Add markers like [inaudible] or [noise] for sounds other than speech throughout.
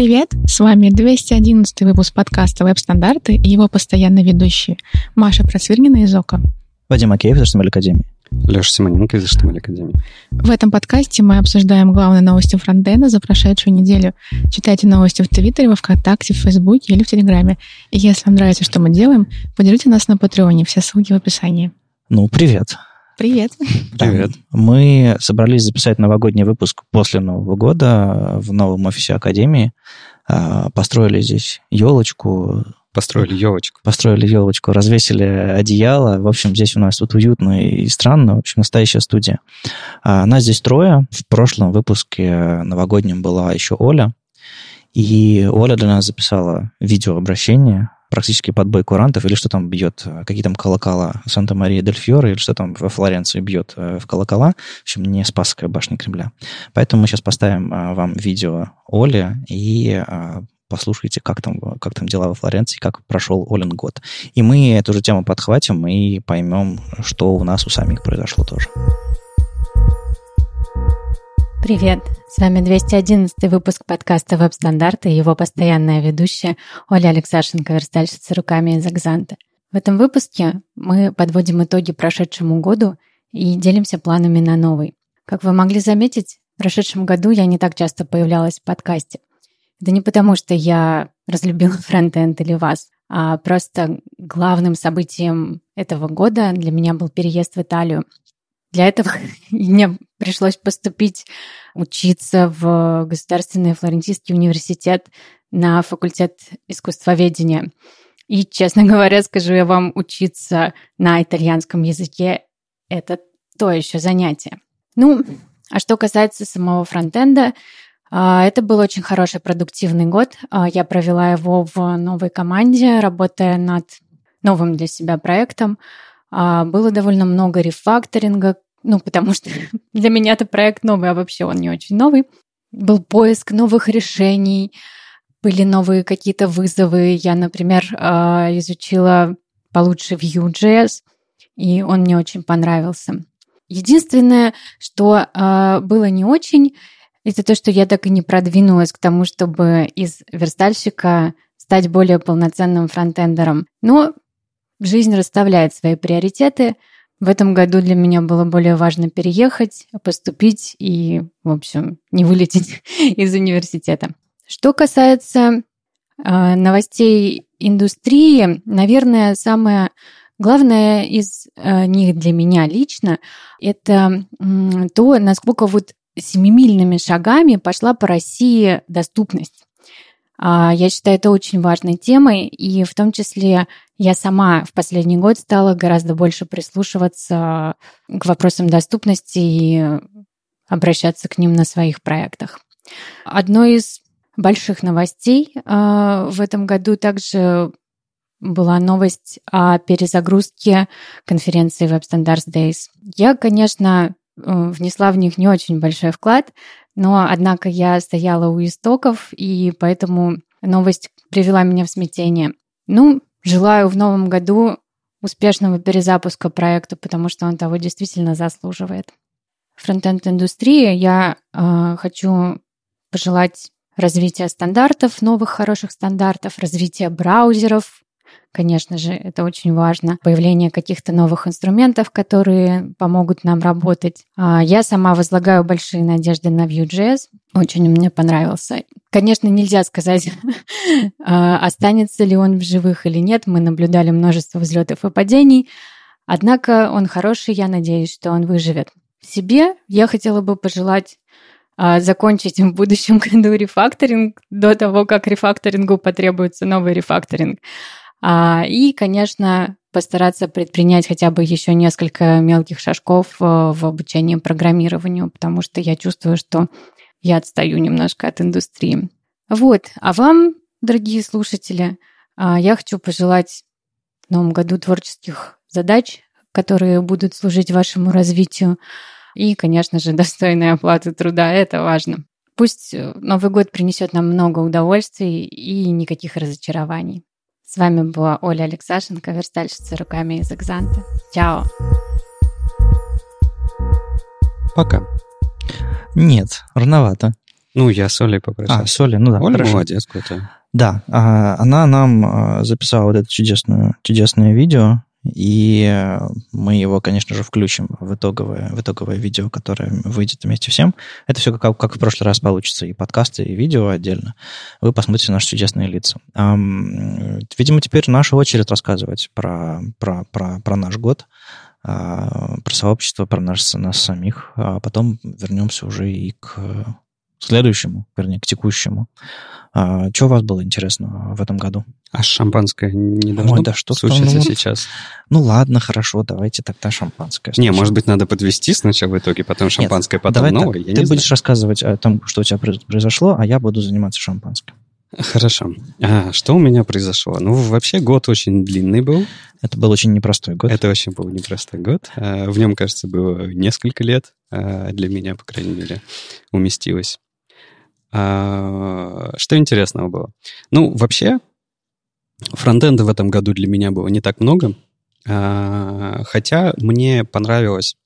Привет, с вами 211 выпуск подкаста «Веб-стандарты» и его постоянные ведущие Маша Процвирнина из ОКО. Вадим Акеев из HTML Академии. Леша Симоненко из HTML Академии. В этом подкасте мы обсуждаем главные новости фронтенда за прошедшую неделю. Читайте новости в Твиттере, во Вконтакте, в Фейсбуке или в Телеграме. И если вам нравится, что мы делаем, поддержите нас на Патреоне. Все ссылки в описании. Ну, привет. Привет. Привет. Мы собрались записать новогодний выпуск после Нового года в новом офисе Академии. А, построили здесь елочку, Построили елочку. построили елочку, развесили одеяло. В общем, здесь у нас тут уютно и странно. В общем, настоящая студия. А, Нас здесь трое. В прошлом выпуске новогоднем была еще Оля. И Оля для нас записала видеообращение, практически под бой курантов, или что там бьет, э, какие там колокола Санта-Мария дель Фьоре, или что там во Флоренции бьет э, в колокола. В общем, не Спасская башня Кремля. Поэтому мы сейчас поставим а, вам видео Оли и послушайте, как там, как там дела во Флоренции, как прошел Олин год. И мы эту же тему подхватим и поймем, что у нас у самих произошло тоже. Привет! С вами 211 выпуск подкаста «Веб-стандарты» и его постоянная ведущая Оля Алексашенко, верстальщица руками из Экзанта. В этом выпуске мы подводим итоги прошедшему году и делимся планами на новый. Как вы могли заметить, в прошедшем году я не так часто появлялась в подкасте. Это не потому, что я разлюбила [laughs] фронтенд или вас, а просто главным событием этого года для меня был переезд в Италию. Для этого [laughs] мне пришлось поступить учиться в Государственный Флорентийский университет на факультет искусствоведения. И, честно [laughs] говоря, скажу я вам, учиться на итальянском языке — это то еще занятие. Ну, а что касается самого фронтенда, а, это был очень хороший продуктивный год. А, Я провела его в новой команде, работая над новым для себя проектом. А, Было довольно много рефакторинга, ну, потому что [laughs] для меня это проект новый, а вообще он не очень новый. Был поиск новых решений, были новые какие-то вызовы. Я, например, а, изучила получше Vue.js, и он мне очень понравился. Единственное, что а, было не очень, это то, что я так и не продвинулась к тому, чтобы из верстальщика стать более полноценным фронтендером. Но жизнь расставляет свои приоритеты. В этом году для меня было более важно переехать, поступить и, в общем, не вылететь [laughs] из университета. Что касается э, новостей индустрии, наверное, самое главное из э, них для меня лично это м, то, насколько вот семимильными шагами пошла по России доступность. А, Я считаю это очень важной темой, и в том числе я сама в последний год стала гораздо больше прислушиваться к вопросам доступности и обращаться к ним на своих проектах. Одной из больших новостей а, в этом году также была новость о перезагрузке конференции Web Standards Days. Я, конечно, э, внесла в них не очень большой вклад, но, однако, я стояла у истоков, и поэтому новость привела меня в смятение. Ну, желаю в новом году успешного перезапуска проекта, потому что он того действительно заслуживает. Фронтенд-индустрии я э, хочу пожелать развития стандартов, новых хороших стандартов, развития браузеров, Конечно же, это очень важно. Появление каких-то новых инструментов, которые помогут нам работать. А, Я сама возлагаю большие надежды на Vue.js. Очень мне понравился. Конечно, нельзя сказать, [laughs] а, останется ли он в живых или нет. Мы наблюдали множество взлетов и падений. Однако он хороший, я надеюсь, что он выживет. Себе я хотела бы пожелать а, закончить в будущем [laughs] году рефакторинг до того, как рефакторингу потребуется новый рефакторинг. А, И, конечно, постараться предпринять хотя бы еще несколько мелких шажков э, в обучении программированию, потому что я чувствую, что я отстаю немножко от индустрии. Вот, а вам, дорогие слушатели, а, я хочу пожелать в новом году творческих задач, которые будут служить вашему развитию, и, конечно же, [laughs] достойной оплаты труда, это важно. Пусть э, Новый год принесет нам много удовольствий и никаких разочарований. С вами была Оля Алексашенко, верстальщица руками из Экзанта. Чао! Пока. Нет, рановато. Ну, я с Олей попросил. А, с Олей, ну да, Оля хорошо. молодец, круто. Да, а, она нам а, записала вот это чудесное, чудесное видео, и э, мы его, конечно же, включим в итоговое, в итоговое видео, которое выйдет вместе всем. Это все как, как в прошлый раз получится, и подкасты, и видео отдельно. Вы посмотрите наши чудесные лица. Видимо, теперь наша очередь рассказывать про, про, про, про наш год, а, про сообщество, про нас, нас самих. А потом вернемся уже и к следующему, вернее, к текущему. А, что у вас было интересного в этом году? А шампанское не должно Ой, да что случиться ну сейчас? Ну ладно, хорошо, давайте тогда шампанское. Не, может быть, надо подвести сначала в итоге, потом шампанское, потом Давай новое. так, я ты не будешь рассказывать о том, что у тебя произ- произошло, а я буду заниматься шампанским. знаю. Хорошо. А, что у меня произошло? Ну, вообще, год очень длинный был. Это был очень непростой год. Это очень был непростой год. А, В нем, кажется, было несколько лет. а, Для меня, по крайней мере, уместилось. А, Что интересного было? Ну, вообще, фронтенда в этом году для меня было не так много. А, Хотя мне понравилось...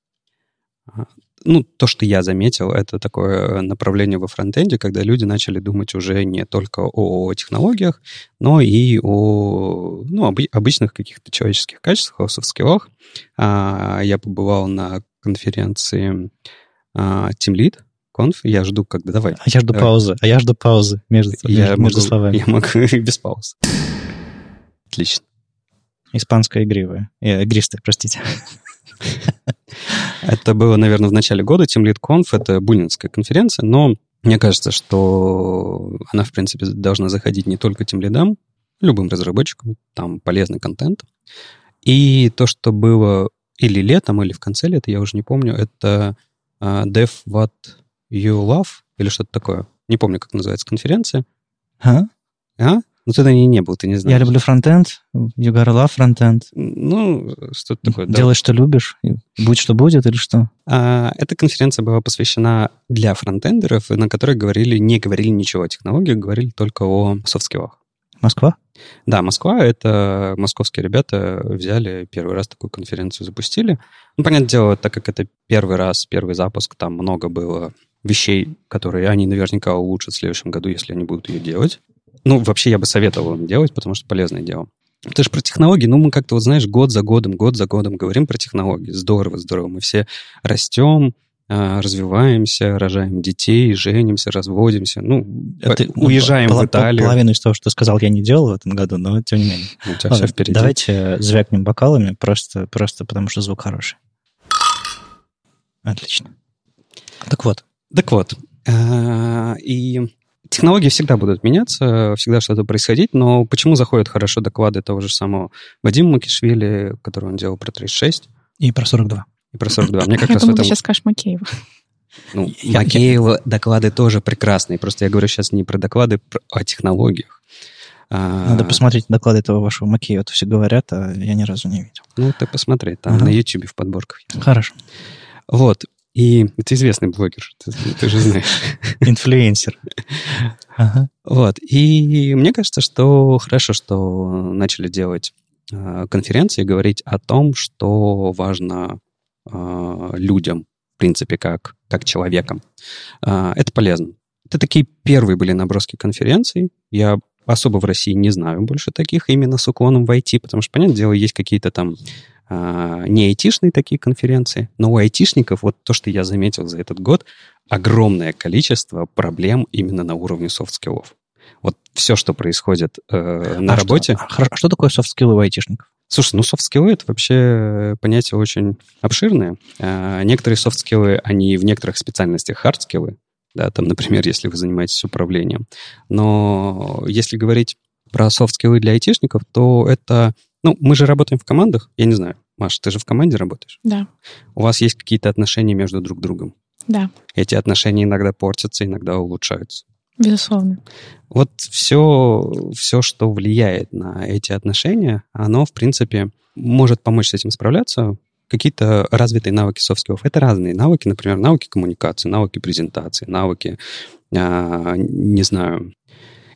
а, Ну, то, что я заметил, это такое направление во фронтенде, когда люди начали думать уже не только о технологиях, но и о ну, обы- обычных каких-то человеческих качествах, о софт-скиллах. А, Я побывал на конференции а, Team Lead, конф. Я жду, когда... Давай. А я жду Давай. паузы, а я жду паузы между, Я между, могу- словами. Я могу и [laughs] без пауз. Отлично. Испанская игривая. Э, игристая, простите. [laughs] Это было, наверное, в начале года. Team Lead Conf — это бунинская конференция, но мне кажется, что она, в принципе, должна заходить не только тем лидам, любым разработчикам, там полезный контент. И то, что было или летом, или в конце лета, я уже не помню, это а, Dev What You Love или что-то такое. Не помню, как называется конференция. А? А? Ну, ты на ней не был, ты не знаешь. Я люблю фронтенд, you gotta love фронтенд. Ну, что-то такое. да. Делай, что любишь, будь что будет или что. А, Эта конференция была посвящена для фронтендеров, на которой говорили, не говорили ничего о технологиях, говорили только о софт-скиллах. Москва? Да, Москва, это московские ребята взяли, первый раз такую конференцию запустили. Ну, понятное дело, так как это первый раз, первый запуск, там много было вещей, которые они наверняка улучшат в следующем году, если они будут ее делать. Ну, вообще, я бы советовал им делать, потому что полезное дело. Ты же про технологии, ну, мы как-то, вот знаешь, год за годом, год за годом говорим про технологии. Здорово, здорово. Мы все растем, а, развиваемся, рожаем детей, женимся, разводимся. Ну, Это, ну, уезжаем пол- в Италию. Половину из того, что сказал, я не делал в этом году, но тем не менее. У тебя Ладно, все впереди. Давайте звякнем бокалами, просто, просто потому что звук хороший. Отлично. Так вот, Так вот, а, и технологии всегда будут меняться, всегда что-то происходить, но почему заходят хорошо доклады того же самого Вадима Макишвили, который он делал про 36 и про 42. и про 42? Мне как Я раз думала, ты этом... сейчас скажешь Макеева. Ну, Я- Макеева доклады тоже прекрасные, просто я говорю сейчас не про доклады, про- о технологиях. А, Надо посмотреть доклады этого вашего Макеева, это все говорят, а я ни разу не видел. Ну, ты посмотри, там Ага. на YouTube в подборках. Хорошо. Вот. И ты известный блогер, ты, ты же знаешь. [laughs] Инфлюенсер. [laughs] Ага. Вот. И мне кажется, что хорошо, что начали делать э, конференции, говорить о том, что важно э, людям, в принципе, как, как человекам. Э, это полезно. Это такие первые были наброски конференций. Я особо в России не знаю больше таких именно с уклоном в IT, потому что, понятное дело, есть какие-то там а, не айтишные такие конференции, но у айтишников, вот то, что я заметил за этот год, огромное количество проблем именно на уровне софт-скиллов. Вот все, что происходит э, на А работе... Что, а, а что такое софт-скиллы у айтишников? Слушай, ну софт-скиллы это вообще понятие очень обширное. А, Некоторые софт-скиллы, они в некоторых специальностях хард-скиллы, да, там, например, если вы занимаетесь управлением. Но если говорить про софт-скиллы для айтишников, то это... Ну, мы же работаем в командах. Я не знаю, Маша, ты же в команде работаешь? Да, У вас есть какие-то отношения между друг другом. да, Эти отношения иногда портятся, иногда улучшаются. безусловно. Вот все, все, что влияет на эти отношения, оно, в принципе, может помочь с этим справляться. Какие-то развитые навыки софт-скиллов. Это разные навыки, например, навыки коммуникации, навыки презентации, навыки, а, не знаю,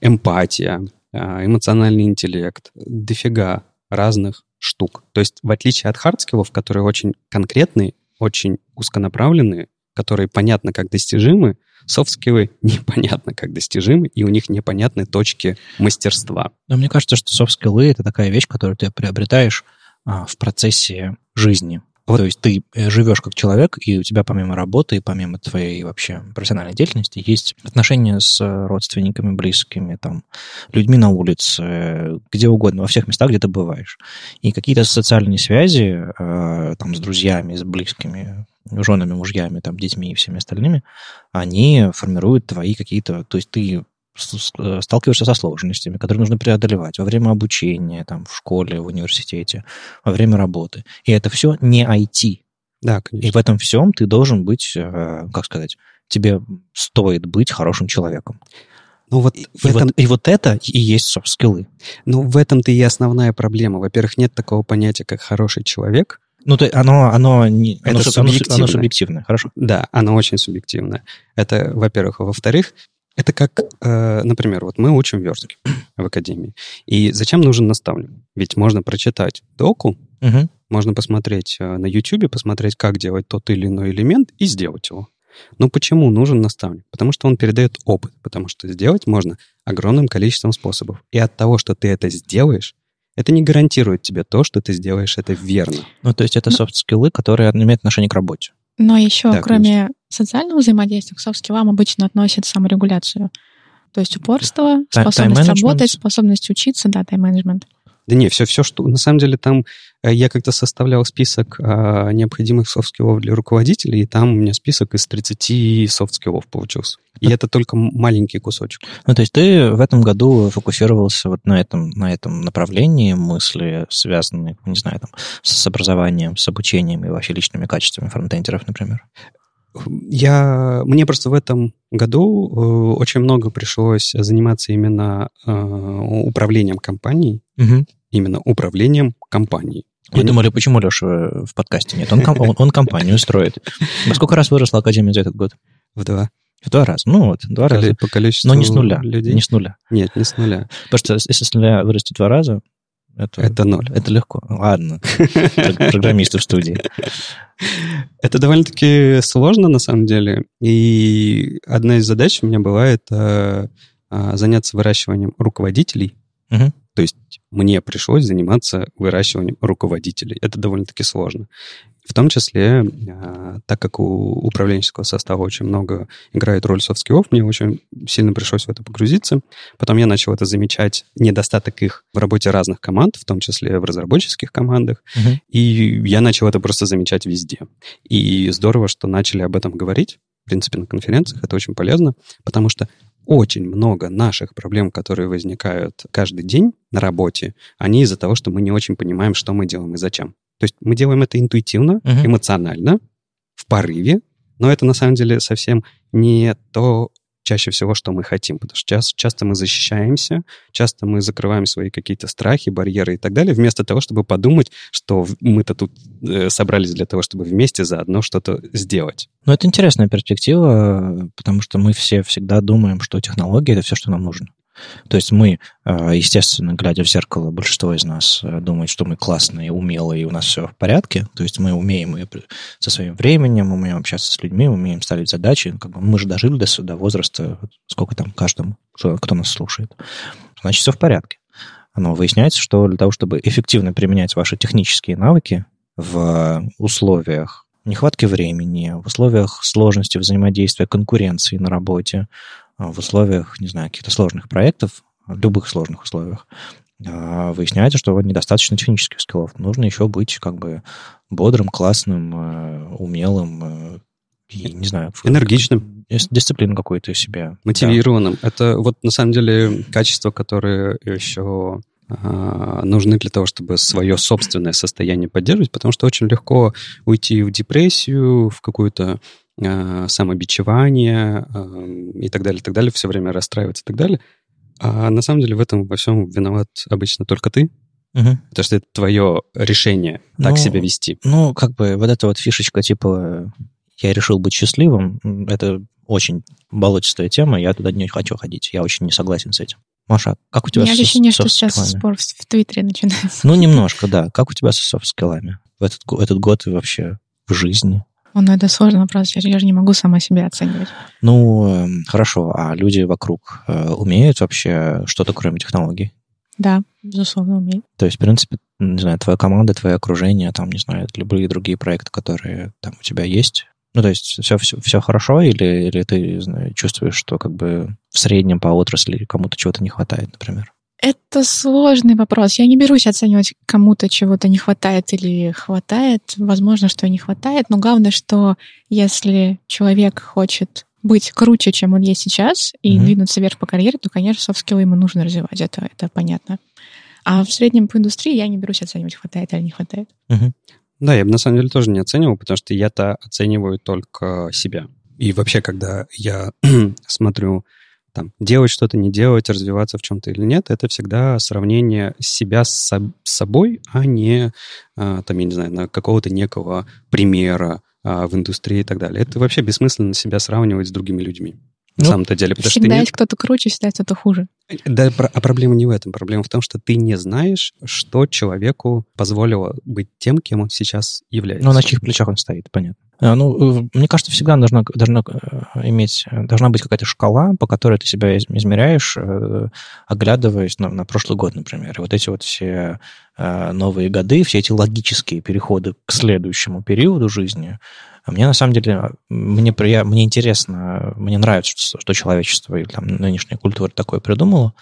эмпатия, а, эмоциональный интеллект, дофига разных штук. То есть, в отличие от хардскиллов, которые очень конкретные, очень узконаправленные, которые понятно как достижимы, Софт-скиллы [laughs] непонятно как достижимы, и у них непонятны точки мастерства. Но мне кажется, что софт-скиллы — это такая вещь, которую ты приобретаешь а, в процессе жизни. Вот. То есть ты э, живешь как человек, и у тебя помимо работы и помимо твоей вообще профессиональной деятельности есть отношения с родственниками, близкими, там, людьми на улице, где угодно, во всех местах, где ты бываешь. И какие-то социальные связи э, там, с друзьями, с близкими, женами, мужьями, там, детьми и всеми остальными, они формируют твои какие-то... То есть ты Э, сталкиваешься со сложностями, которые нужно преодолевать во время обучения, там, в школе, в университете, во время работы. И это все не IT. Да, конечно. И в этом всем ты должен быть, э, как сказать, тебе стоит быть хорошим человеком. Ну, вот и, в этом... вот, и вот это и есть софт-скиллы. Ну, в этом-то и основная проблема. Во-первых, нет такого понятия, как хороший человек. Ну, то оно, оно, не, это оно, субъективное. оно субъективное, хорошо? Да, оно очень субъективное. Это, во-первых. Во-вторых, это как, э, например, вот мы учим верстки в академии. И зачем нужен наставник? Ведь можно прочитать доку, угу. можно посмотреть э, на YouTube, посмотреть, как делать тот или иной элемент и сделать его. Но почему нужен наставник? Потому что он передает опыт, потому что сделать можно огромным количеством способов. И от того, что ты это сделаешь, это не гарантирует тебе то, что ты сделаешь это верно. Ну, то есть это софт-скиллы, которые имеют отношение к работе. Но еще, да, кроме конечно. социального взаимодействия, к софт-скиллам обычно относят саморегуляцию. То есть упорство, способность работать, способность учиться, да, тайм-менеджмент. Да не, все, все, что... На самом деле там я как-то составлял список а, необходимых софт-скиллов для руководителей, и там у меня список из 30 софт-скиллов получился. И это только маленький кусочек. Ну, то есть ты в этом году фокусировался вот на этом, на этом направлении мысли, связанные, не знаю, там, с образованием, с обучением и вообще личными качествами фронтендеров, например? Я, мне просто в этом году э, очень много пришлось заниматься именно э, управлением компанией, угу. Именно управлением компанией. Мы не... думали, почему Леша в подкасте нет? Он, он, он компанию строит. Во сколько раз выросла Академия за этот год? В два. В два раза. Ну вот, два раза. По количеству Но не с нуля. Людей? Не с нуля. Нет, не с нуля. Потому что если с нуля вырасти два раза, это, это ноль. Это легко. Ладно. Программисты в студии. Это довольно-таки сложно, на самом деле. И одна из задач у меня бывает э, э, заняться выращиванием руководителей. То есть мне пришлось заниматься выращиванием руководителей. Это довольно-таки сложно. В том числе, а, так как у управленческого состава очень много играет роль софт-скиллов, мне очень сильно пришлось в это погрузиться. Потом я начал это замечать, недостаток их в работе разных команд, в том числе в разработческих командах. Uh-huh. И я начал это просто замечать везде. И здорово, что начали об этом говорить. В принципе, на конференциях это очень полезно, потому что очень много наших проблем, которые возникают каждый день на работе, они из-за того, что мы не очень понимаем, что мы делаем и зачем. То есть мы делаем это интуитивно, uh-huh. эмоционально, в порыве, но это на самом деле совсем не то чаще всего, что мы хотим, потому что часто, часто мы защищаемся, часто мы закрываем свои какие-то страхи, барьеры и так далее, вместо того, чтобы подумать, что мы-то тут э, собрались для того, чтобы вместе заодно что-то сделать. Ну, это интересная перспектива, потому что мы все всегда думаем, что технология — это все, что нам нужно. То есть мы, э, естественно, глядя в зеркало, большинство из нас э, думает, что мы классные, умелые, и у нас все в порядке. То есть мы умеем со своим временем, умеем общаться с людьми, умеем ставить задачи. Как бы мы же дожили до, до возраста, сколько там каждому, кто нас слушает. Значит, все в порядке. Но выясняется, что для того, чтобы эффективно применять ваши технические навыки в условиях нехватки времени, в условиях сложности взаимодействия, конкуренции на работе, в условиях, не знаю, каких-то сложных проектов, в любых сложных условиях, а, выясняется, что недостаточно технических скиллов. Нужно еще быть как бы бодрым, классным, э, умелым, э, и, не знаю... Энергичным. Дисциплину какую-то себе. Мотивированным. Да. Это вот на самом деле качества, которые еще нужны для того, чтобы свое собственное состояние поддерживать, потому что очень легко уйти в депрессию, в какую-то э, самобичевание э, и так далее, и так далее, все время расстраиваться и так далее. А на самом деле в этом во всем виноват обычно только ты, угу. потому что это твое решение так ну, себя вести. Ну, как бы вот эта вот фишечка типа «я решил быть счастливым», это очень болотистая тема, я туда не хочу ходить, я очень не согласен с этим. Маша, как у тебя у меня с ощущение, что сейчас спор в, в Твиттере начинается. Ну, немножко, да. Как у тебя со софт-скиллами в этот, этот год и вообще в жизни? Ну это сложный вопрос, я, я же не могу сама себя оценивать. Ну, эм, хорошо, а люди вокруг э, умеют вообще что-то кроме технологий? Да, безусловно, умеют. То есть, в принципе, не знаю, твоя команда, твое окружение, там, не знаю, любые другие проекты, которые там у тебя есть, ну, то есть все, все, все хорошо, или, или ты знаю, чувствуешь, что как бы в среднем по отрасли кому-то чего-то не хватает, например? Это сложный вопрос. Я не берусь оценивать, кому-то чего-то не хватает или хватает. Возможно, что и не хватает, но главное, что если человек хочет быть круче, чем он есть сейчас, и mm-hmm. двинуться вверх по карьере, то, конечно, софт-скиллы ему нужно развивать. Это, это понятно. А в среднем по индустрии я не берусь оценивать, хватает или не хватает. Mm-hmm. Да, я бы на самом деле тоже не оценивал, потому что я-то оцениваю только себя. И вообще, когда я [clears throat] смотрю там, делать что-то, не делать, развиваться в чем-то или нет, это всегда сравнение себя с, со- с собой, а не, а, там, я не знаю, на какого-то некого примера а, в индустрии и так далее. Это вообще бессмысленно себя сравнивать с другими людьми. На ну, самом-то деле. Потому всегда что есть не... кто-то круче, всегда есть кто-то хуже. Да, а проблема не в этом. Проблема в том, что ты не знаешь, что человеку позволило быть тем, кем он сейчас является. Ну, на чьих плечах он стоит, понятно. А, ну, э, мне кажется, всегда должна, должна э, иметь, должна быть какая-то шкала, по которой ты себя измеряешь, э, оглядываясь на, на прошлый год, например. И вот эти вот все новые годы, все эти логические переходы к следующему периоду жизни, мне на самом деле, мне, прия... мне интересно, мне нравится, что, что человечество или там нынешняя культура такое придумала,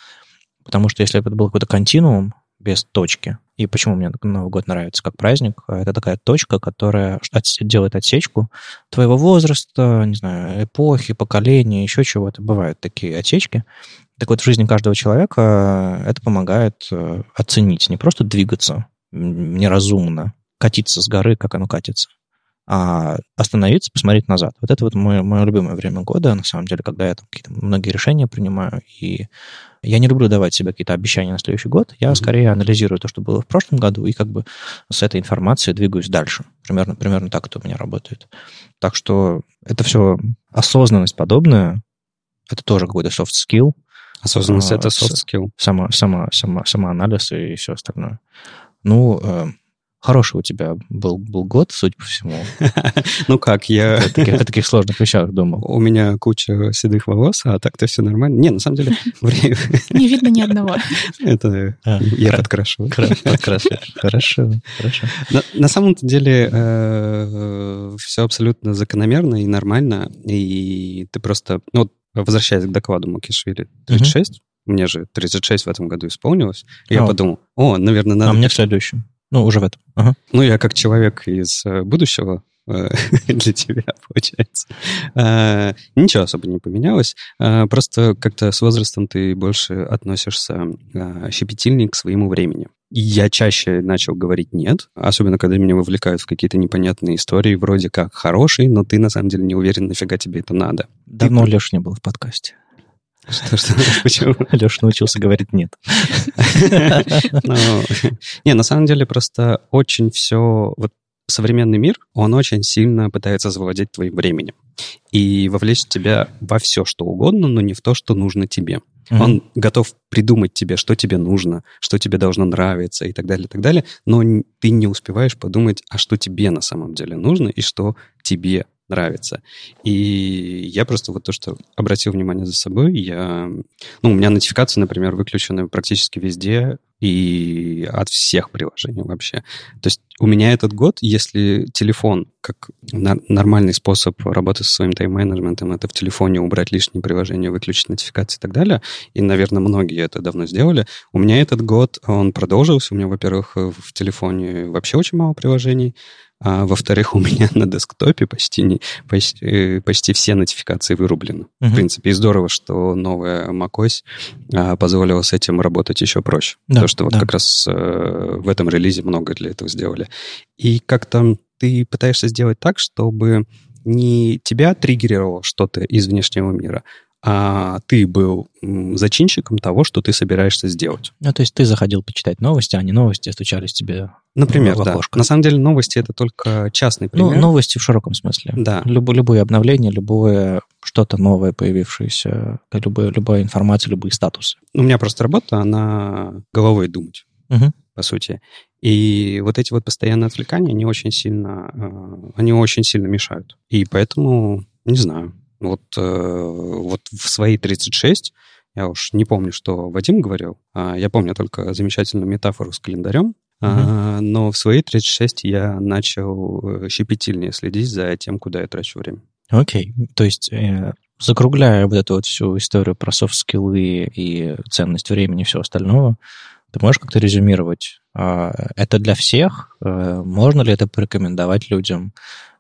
потому что если бы это был какой-то континуум, без точки. И почему мне Новый год нравится как праздник? Это такая точка, которая делает отсечку твоего возраста, не знаю, эпохи, поколения, еще чего-то. Бывают такие отсечки. Так вот, в жизни каждого человека это помогает э, оценить, не просто двигаться неразумно, катиться с горы, как оно катится, а остановиться, посмотреть назад. Вот это вот мое, мое любимое время года, на самом деле, когда я там какие-то многие решения принимаю, и я не люблю давать себе какие-то обещания на следующий год, я mm-hmm. скорее анализирую то, что было в прошлом году, и как бы с этой информацией двигаюсь дальше. Примерно, примерно так это у меня работает. Так что это все осознанность подобная, это тоже какой-то soft skill. Осознанность а, это soft skill. Само, само, само, самоанализ и все остальное. Ну, э, Хороший у тебя был, был год, судя по всему. [laughs] Ну как, я... О таких, сложных вещах думал. У меня куча седых волос, а так-то все нормально. Не, на самом деле... [laughs] Не видно ни одного. [laughs] Это а, я подкрашиваю. Хорошо, хорошо. На самом-то деле э, все абсолютно закономерно и нормально. И ты просто... Ну, возвращаясь к докладу Макишвили, 36, мне же 36 в этом году исполнилось. Я подумал, о, наверное, надо... А мне в следующем. Ну, уже в этом. Ага. Ну, я как человек из э, будущего э, [laughs] для тебя, получается. А, ничего особо не поменялось. А, просто как-то с возрастом ты больше относишься а, щепетильнее к своему времени. Я чаще начал говорить «нет», особенно когда меня вовлекают в какие-то непонятные истории, вроде как хорошие, но ты на самом деле не уверен, нафига тебе это надо. Давно ты... Леш не был в подкасте. Что, что, почему? Леша научился говорить «нет». [laughs] Ну, не, на самом деле просто очень все... Вот современный мир, он очень сильно пытается завладеть твоим временем и вовлечь тебя во все, что угодно, но не в то, что нужно тебе. Mm-hmm. Он готов придумать тебе, что тебе нужно, что тебе должно нравиться и так далее, и так далее, но ты не успеваешь подумать, а что тебе на самом деле нужно и что тебе нравится. И я просто вот то, что обратил внимание за собой, я... Ну, у меня нотификации, например, выключены практически везде и от всех приложений вообще. То есть у меня этот год, если телефон как нормальный способ работы со своим тайм-менеджментом, это в телефоне убрать лишние приложения, выключить нотификации и так далее, и, наверное, многие это давно сделали, у меня этот год, он продолжился. У меня, во-первых, в телефоне вообще очень мало приложений, а во-вторых, у меня [laughs] на десктопе почти, не, почти, э, почти все нотификации вырублены. Uh-huh. В принципе, и здорово, что новая macOS а, позволила с этим работать еще проще. Да, Потому что вот да. как раз а, в этом релизе много для этого сделали. И как-то ты пытаешься сделать так, чтобы не тебя триггерировало что-то из внешнего мира, а ты был зачинщиком того, что ты собираешься сделать. Ну, то есть ты заходил почитать новости, а не новости стучались тебе Например, в да. На самом деле новости — это только частный ну, пример. Ну, новости в широком смысле. Да. Люб, любое обновление, любое что-то новое появившееся, любое, любая информация, любые статусы. У меня просто работа, она головой думать, угу. по сути. И вот эти вот постоянные отвлекания, они очень сильно, э, они очень сильно мешают. И поэтому, не знаю, вот, э, вот в свои 36 я уж не помню, что Вадим говорил. А я помню только замечательную метафору с календарем. Uh-huh. Но в свои 36 я начал щепетильнее следить за тем, куда я трачу время. Окей. Okay. То есть, э, закругляя вот эту вот всю историю про софт-скиллы и ценность времени и всего остального, ты можешь как-то резюмировать? А, это для всех? Э, можно ли это порекомендовать людям?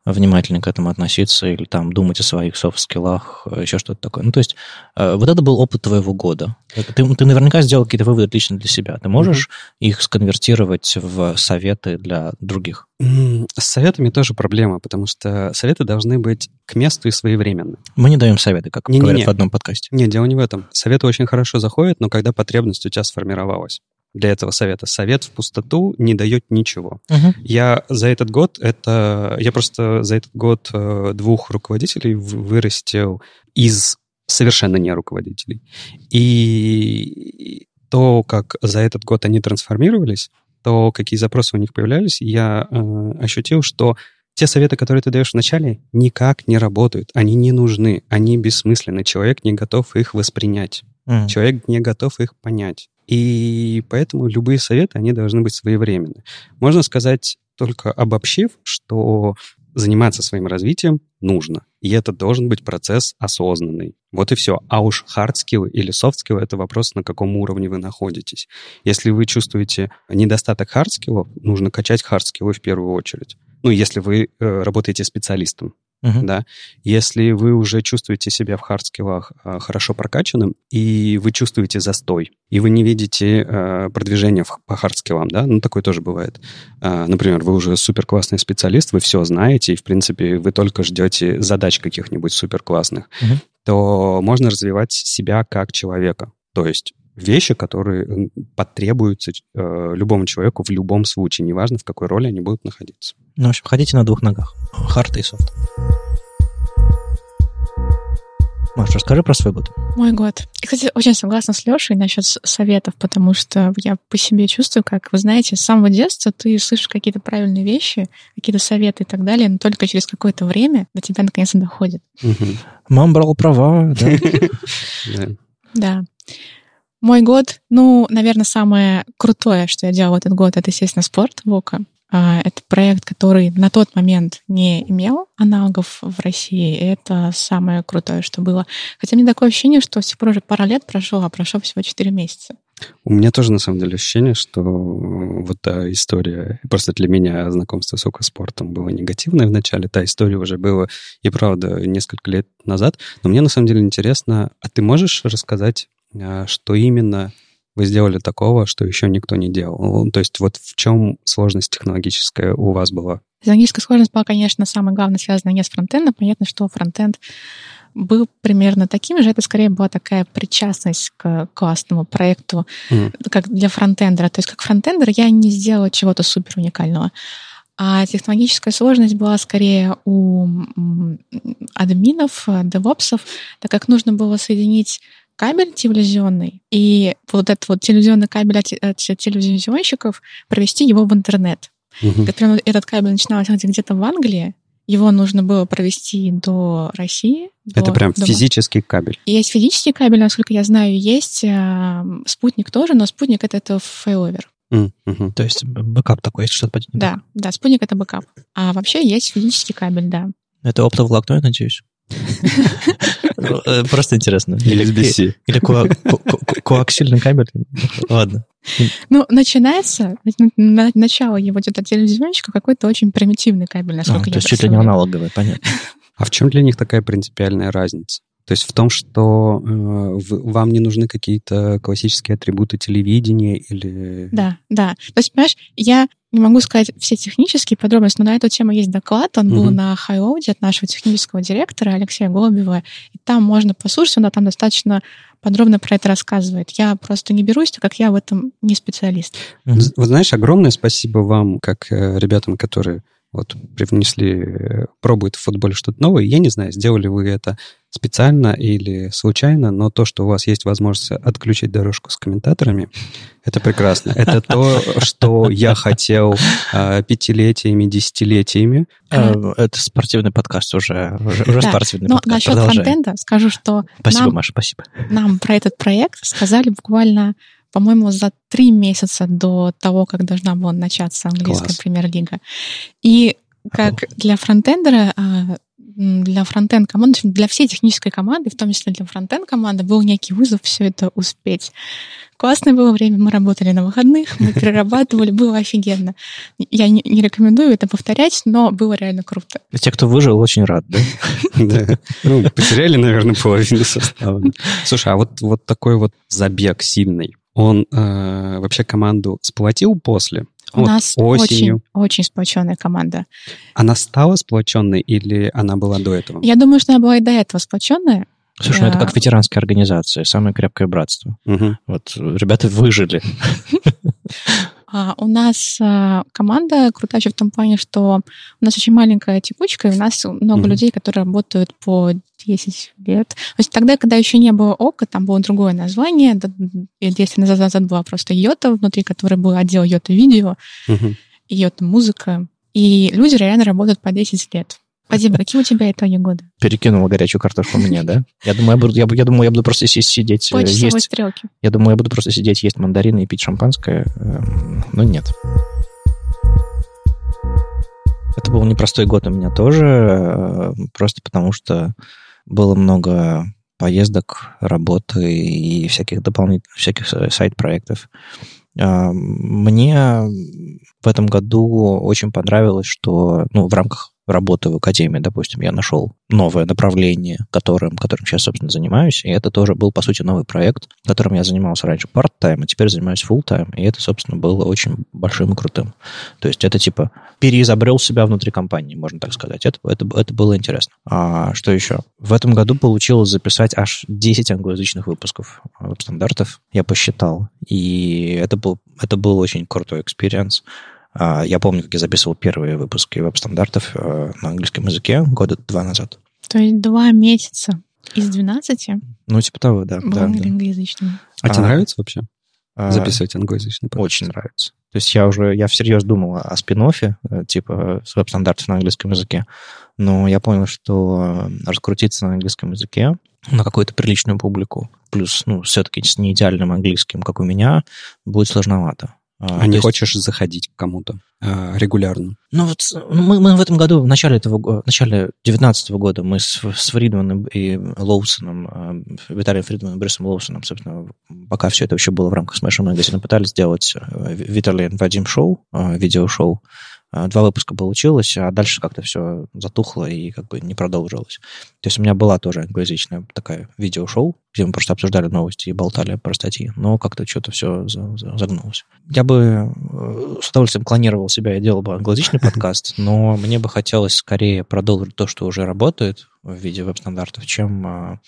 Внимательно к этому относиться или там думать о своих софт-скиллах, э, еще что-то такое. Ну, то есть э, вот это был опыт твоего года. Ты, ты наверняка сделал какие-то выводы лично для себя. Ты можешь mm-hmm. их сконвертировать в советы для других? С советами тоже проблема, потому что советы должны быть к месту и своевременны. Мы не даем советы, как не, говорят не, не. в одном подкасте. Нет, дело не в этом. Советы очень хорошо заходят, но когда потребность у тебя сформировалась для этого совета. Совет в пустоту не дает ничего. Uh-huh. Я за этот год это я просто за этот год э, двух руководителей вырастил из совершенно не руководителей. И то, как за этот год они трансформировались, то, какие запросы у них появлялись, я э, ощутил, что те советы, которые ты даешь вначале, никак не работают. Они не нужны, они бессмысленны. Человек не готов их воспринять. Mm. Человек не готов их понять. И поэтому любые советы, они должны быть своевременны. Можно сказать, только обобщив, что заниматься своим развитием нужно. И это должен быть процесс осознанный. Вот и все. А уж хардскиллы или софтскиллы — это вопрос, на каком уровне вы находитесь. Если вы чувствуете недостаток хардскиллов, нужно качать хардскиллы в первую очередь. Ну, если вы э, работаете специалистом. Uh-huh. Да? Если вы уже чувствуете себя в хардскиллах э, хорошо прокачанным, и вы чувствуете застой, и вы не видите э, продвижения в, по хардскиллам, да, ну, такое тоже бывает. Э, например, вы уже супер классный специалист, вы все знаете, и, в принципе, вы только ждете задач каких-нибудь супер классных, uh-huh. то можно развивать себя как человека. То есть вещи, которые потребуются э, любому человеку в любом случае, неважно, в какой роли они будут находиться. Ну, в общем, ходите на двух ногах. Хард и софт. Маш, расскажи про свой год. Мой год. Я, кстати, очень согласна с Лешей насчет советов, потому что я по себе чувствую, как, вы знаете, с самого детства ты слышишь какие-то правильные вещи, какие-то советы и так далее, но только через какое-то время до тебя наконец-то доходит. Мам брал права, да? [laughs] Да. Мой год, ну, наверное, самое крутое, что я делала этот год, это, естественно, спорт Вока. А, это проект, который на тот момент не имел аналогов в России. Это самое крутое, что было. Хотя мне такое ощущение, что с тех пор уже пара лет прошло, а прошло всего 4 месяца. У меня тоже, на самом деле, ощущение, что вот та история, просто для меня знакомство с окоспортом было негативное вначале, та история уже была, и правда, несколько лет назад. Но мне, на самом деле, интересно, а ты можешь рассказать что именно вы сделали такого, что еще никто не делал? Ну, то есть вот в чем сложность технологическая у вас была? Технологическая сложность была, конечно, самое главное связана не с фронтендом. Понятно, что фронтенд был примерно таким же. Это скорее была такая причастность к классному проекту, mm. как для фронтендера. То есть как фронтендер я не сделала чего-то супер уникального. А технологическая сложность была скорее у админов, девопсов, так как нужно было соединить кабель телевизионный, и вот этот вот телевизионный кабель от, от телевизионщиков провести его в интернет. Угу. Прямо этот кабель начинался где-то в Англии, его нужно было провести до России. До, Это прям до... физический кабель. Есть физический кабель, насколько я знаю, есть э, спутник тоже, но спутник это, это failover. Mm-hmm. То есть бэкап такой, если что-то Да, да, спутник это бэкап. А вообще есть физический кабель, да. Это оптоволокно, я надеюсь? Э, просто интересно. Или USB-C. Или коаксиальный кабель. Ладно. Ну, начинается, начало его где-то телевизионщика какой-то очень примитивный кабель, насколько а, я То есть чуть ли не аналоговый, понятно. А в чем для них такая принципиальная разница? То есть в том, что э, вам не нужны какие-то классические атрибуты телевидения или... Да, да. То есть, понимаешь, я не могу сказать все технические подробности, но на эту тему есть доклад. Он угу. был на Хайоуде от нашего технического директора Алексея Голубева. И там можно послушать, он там достаточно подробно про это рассказывает. Я просто не берусь, так как я в этом не специалист. Вот знаешь, огромное спасибо вам, как э, ребятам, которые вот привнесли, пробуют в футболе что-то новое. Я не знаю, сделали вы это специально или случайно, но то, что у вас есть возможность отключить дорожку с комментаторами, это прекрасно. Это то, что я хотел а, пятилетиями, десятилетиями. Э, это спортивный подкаст уже, уже, спортивный подкаст. насчет фронтенда скажу, что Спасибо, Маша, спасибо. Нам про этот проект сказали буквально по-моему, за три месяца до того, как должна была начаться английская премьер-лига. И как для фронтендера а, для фронтенд команды, для всей технической команды, в том числе для фронтенд команды, был некий вызов все это успеть. Классное было время, мы работали на выходных, мы [laughs] перерабатывали, было офигенно. Я не, не рекомендую это повторять, но было реально круто. Те, кто выжил, очень рад, да? [laughs] Да. Ну, потеряли, наверное, половину состава. Слушай, а вот, вот такой вот забег сильный, он э, вообще команду сплотил после? У вот нас осенью. очень, очень сплоченная команда. Она стала сплоченной или она была до этого? Я думаю, что она была и до этого сплоченная. Слушай, ну это как ветеранская организация, самое крепкое братство. Угу. Вот ребята выжили. [laughs] А, у нас а, команда крутая в том плане, что у нас очень маленькая текучка, и у нас много людей, которые работают по 10 лет. То есть тогда, когда еще не было ОКО, там было другое название. 10 лет назад была просто Йота, внутри которой был отдел Йота видео, mm-hmm. Йота музыка. И люди реально работают по 10 лет. Вадим, какие у тебя итоги года? Перекинул горячую картошку мне, [laughs] да? Я думаю, я, буду, я, я думаю, я буду просто сидеть... По есть, стрелке. Я думаю, я буду просто сидеть, есть мандарины и пить шампанское. Эм, но нет. Это был непростой год у меня тоже, э, просто потому что было много поездок, работы и всяких дополнительных, всяких сайт-проектов. Эм, мне в этом году очень понравилось, что ну, в рамках работы в академии, допустим, я нашел новое направление, которым, которым сейчас, собственно, занимаюсь, и это тоже был, по сути, новый проект, которым я занимался раньше part-time, а теперь занимаюсь full-time, и это, собственно, было очень большим и крутым. То есть это, типа, переизобрел себя внутри компании, можно так сказать. Это, это, это было интересно. А что еще? В этом году получилось записать аж 10 англоязычных выпусков веб-стандартов, я посчитал, и это был, это был очень крутой experience. А, я помню, как я записывал первые выпуски веб-стандартов э, на английском языке года два назад. То есть два месяца из 12? Ну, типа того, да. Был да, англоязычным. А, а тебе нравится вообще а, записывать англоязычный подкаст? Очень нравится. То есть я уже, я всерьез думал о спин э, типа с веб-стандартов на английском языке, но я понял, что раскрутиться на английском языке на какую-то приличную публику, плюс, ну, все-таки с неидеальным английским, как у меня, будет сложновато. А, а не есть... хочешь заходить к кому-то а, регулярно? Ну вот мы, мы в этом году, в начале этого в начале 2019 года мы с, с Фридманом и Лоусоном, а, Виталием Фридманом и Брюсом Лоусоном, собственно, пока все это вообще было в рамках Smash Magazine, пытались сделать э, Виталий Вадим шоу, э, видеошоу, а, два выпуска получилось, а дальше как-то все затухло и как бы не продолжилось. То есть у меня была тоже англоязычная такая видеошоу, где мы просто обсуждали новости и болтали про статьи, но как-то что-то все загнулось. Я бы э, с удовольствием клонировал себя и делал бы англоязычный [laughs] подкаст, но мне бы хотелось скорее продолжить то, что уже работает в виде веб-стандартов, чем а,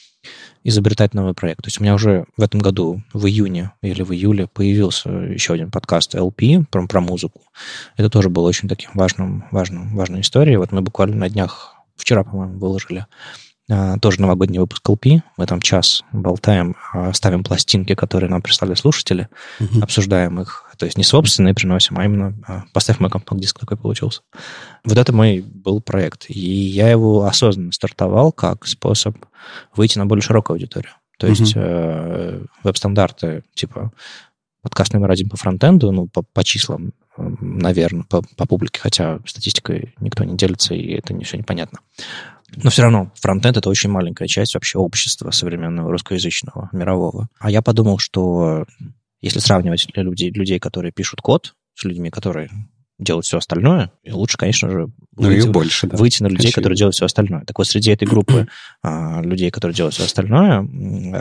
изобретать новый проект. То есть у меня уже в этом году, в июне или в июле, появился еще один подкаст LP про, про музыку. Это тоже было очень таким важным, важным, важной историей. Вот мы буквально на днях, вчера, по-моему, выложили а, тоже новогодний выпуск LP. Мы там час болтаем, а, ставим пластинки, которые нам прислали слушатели, uh-huh. обсуждаем их. То есть не собственные приносим, а именно а, поставь мой компакт-диск такой получился. Вот это мой был проект. И я его осознанно стартовал как способ выйти на более широкую аудиторию. То uh-huh. есть э, веб-стандарты, типа подкаст номер один по фронтенду, ну, по, по числам, наверное, по, по публике, хотя статистикой никто не делится, и это не все непонятно. Но все равно фронтенд — это очень маленькая часть вообще общества современного русскоязычного, мирового. А я подумал, что если сравнивать людей, людей, которые пишут код, с людьми, которые делать все остальное, и лучше, конечно же, ну, выйти, больше, да. выйти на людей, Очевидно. которые делают все остальное. Так вот, среди этой группы [clears throat] а, людей, которые делают все остальное,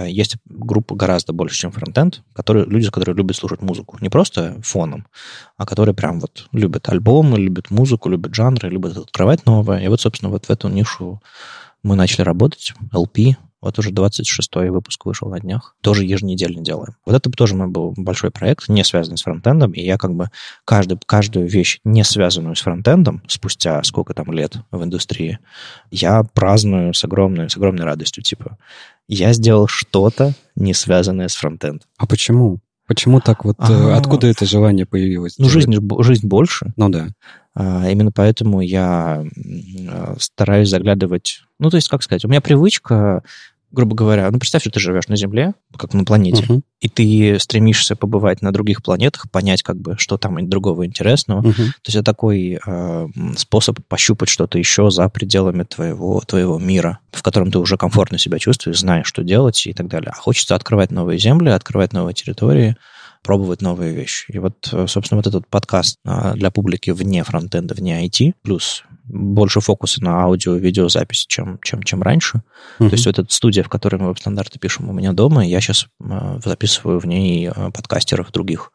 есть группа гораздо больше, чем фронтенд, которые, люди, которые любят слушать музыку. Не просто фоном, а которые прям вот любят альбомы, любят музыку, любят жанры, любят открывать новое. И вот, собственно, вот в эту нишу мы начали работать, LP, Вот уже 26-й выпуск вышел на днях. Тоже еженедельно делаем. Вот это тоже мой был большой проект, не связанный с фронтендом, и я как бы каждый, каждую вещь, не связанную с фронтендом, спустя сколько там лет в индустрии, я праздную с огромной, с огромной радостью. Типа, я сделал что-то, не связанное с фронтендом. А почему? Почему так вот? А, Откуда это желание появилось? Ну, жизнь, жизнь больше. Ну да. А, именно поэтому я стараюсь заглядывать... Ну, то есть, как сказать, у меня привычка грубо говоря, ну, представь, что ты живешь на Земле, как на планете, uh-huh. и ты стремишься побывать на других планетах, понять, как бы, что там другого интересного. Uh-huh. То есть это такой э, способ пощупать что-то еще за пределами твоего, твоего мира, в котором ты уже комфортно себя чувствуешь, знаешь, что делать и так далее. А хочется открывать новые земли, открывать новые территории, пробовать новые вещи. И вот, э, собственно, вот этот подкаст а, для публики вне фронтенда, вне IT, плюс больше фокуса на аудио и видеозапись, чем, чем, чем раньше. Mm-hmm. То есть вот эта студия, в которой мы веб-стандарты пишем у меня дома, я сейчас э, записываю в ней э, подкастеров других.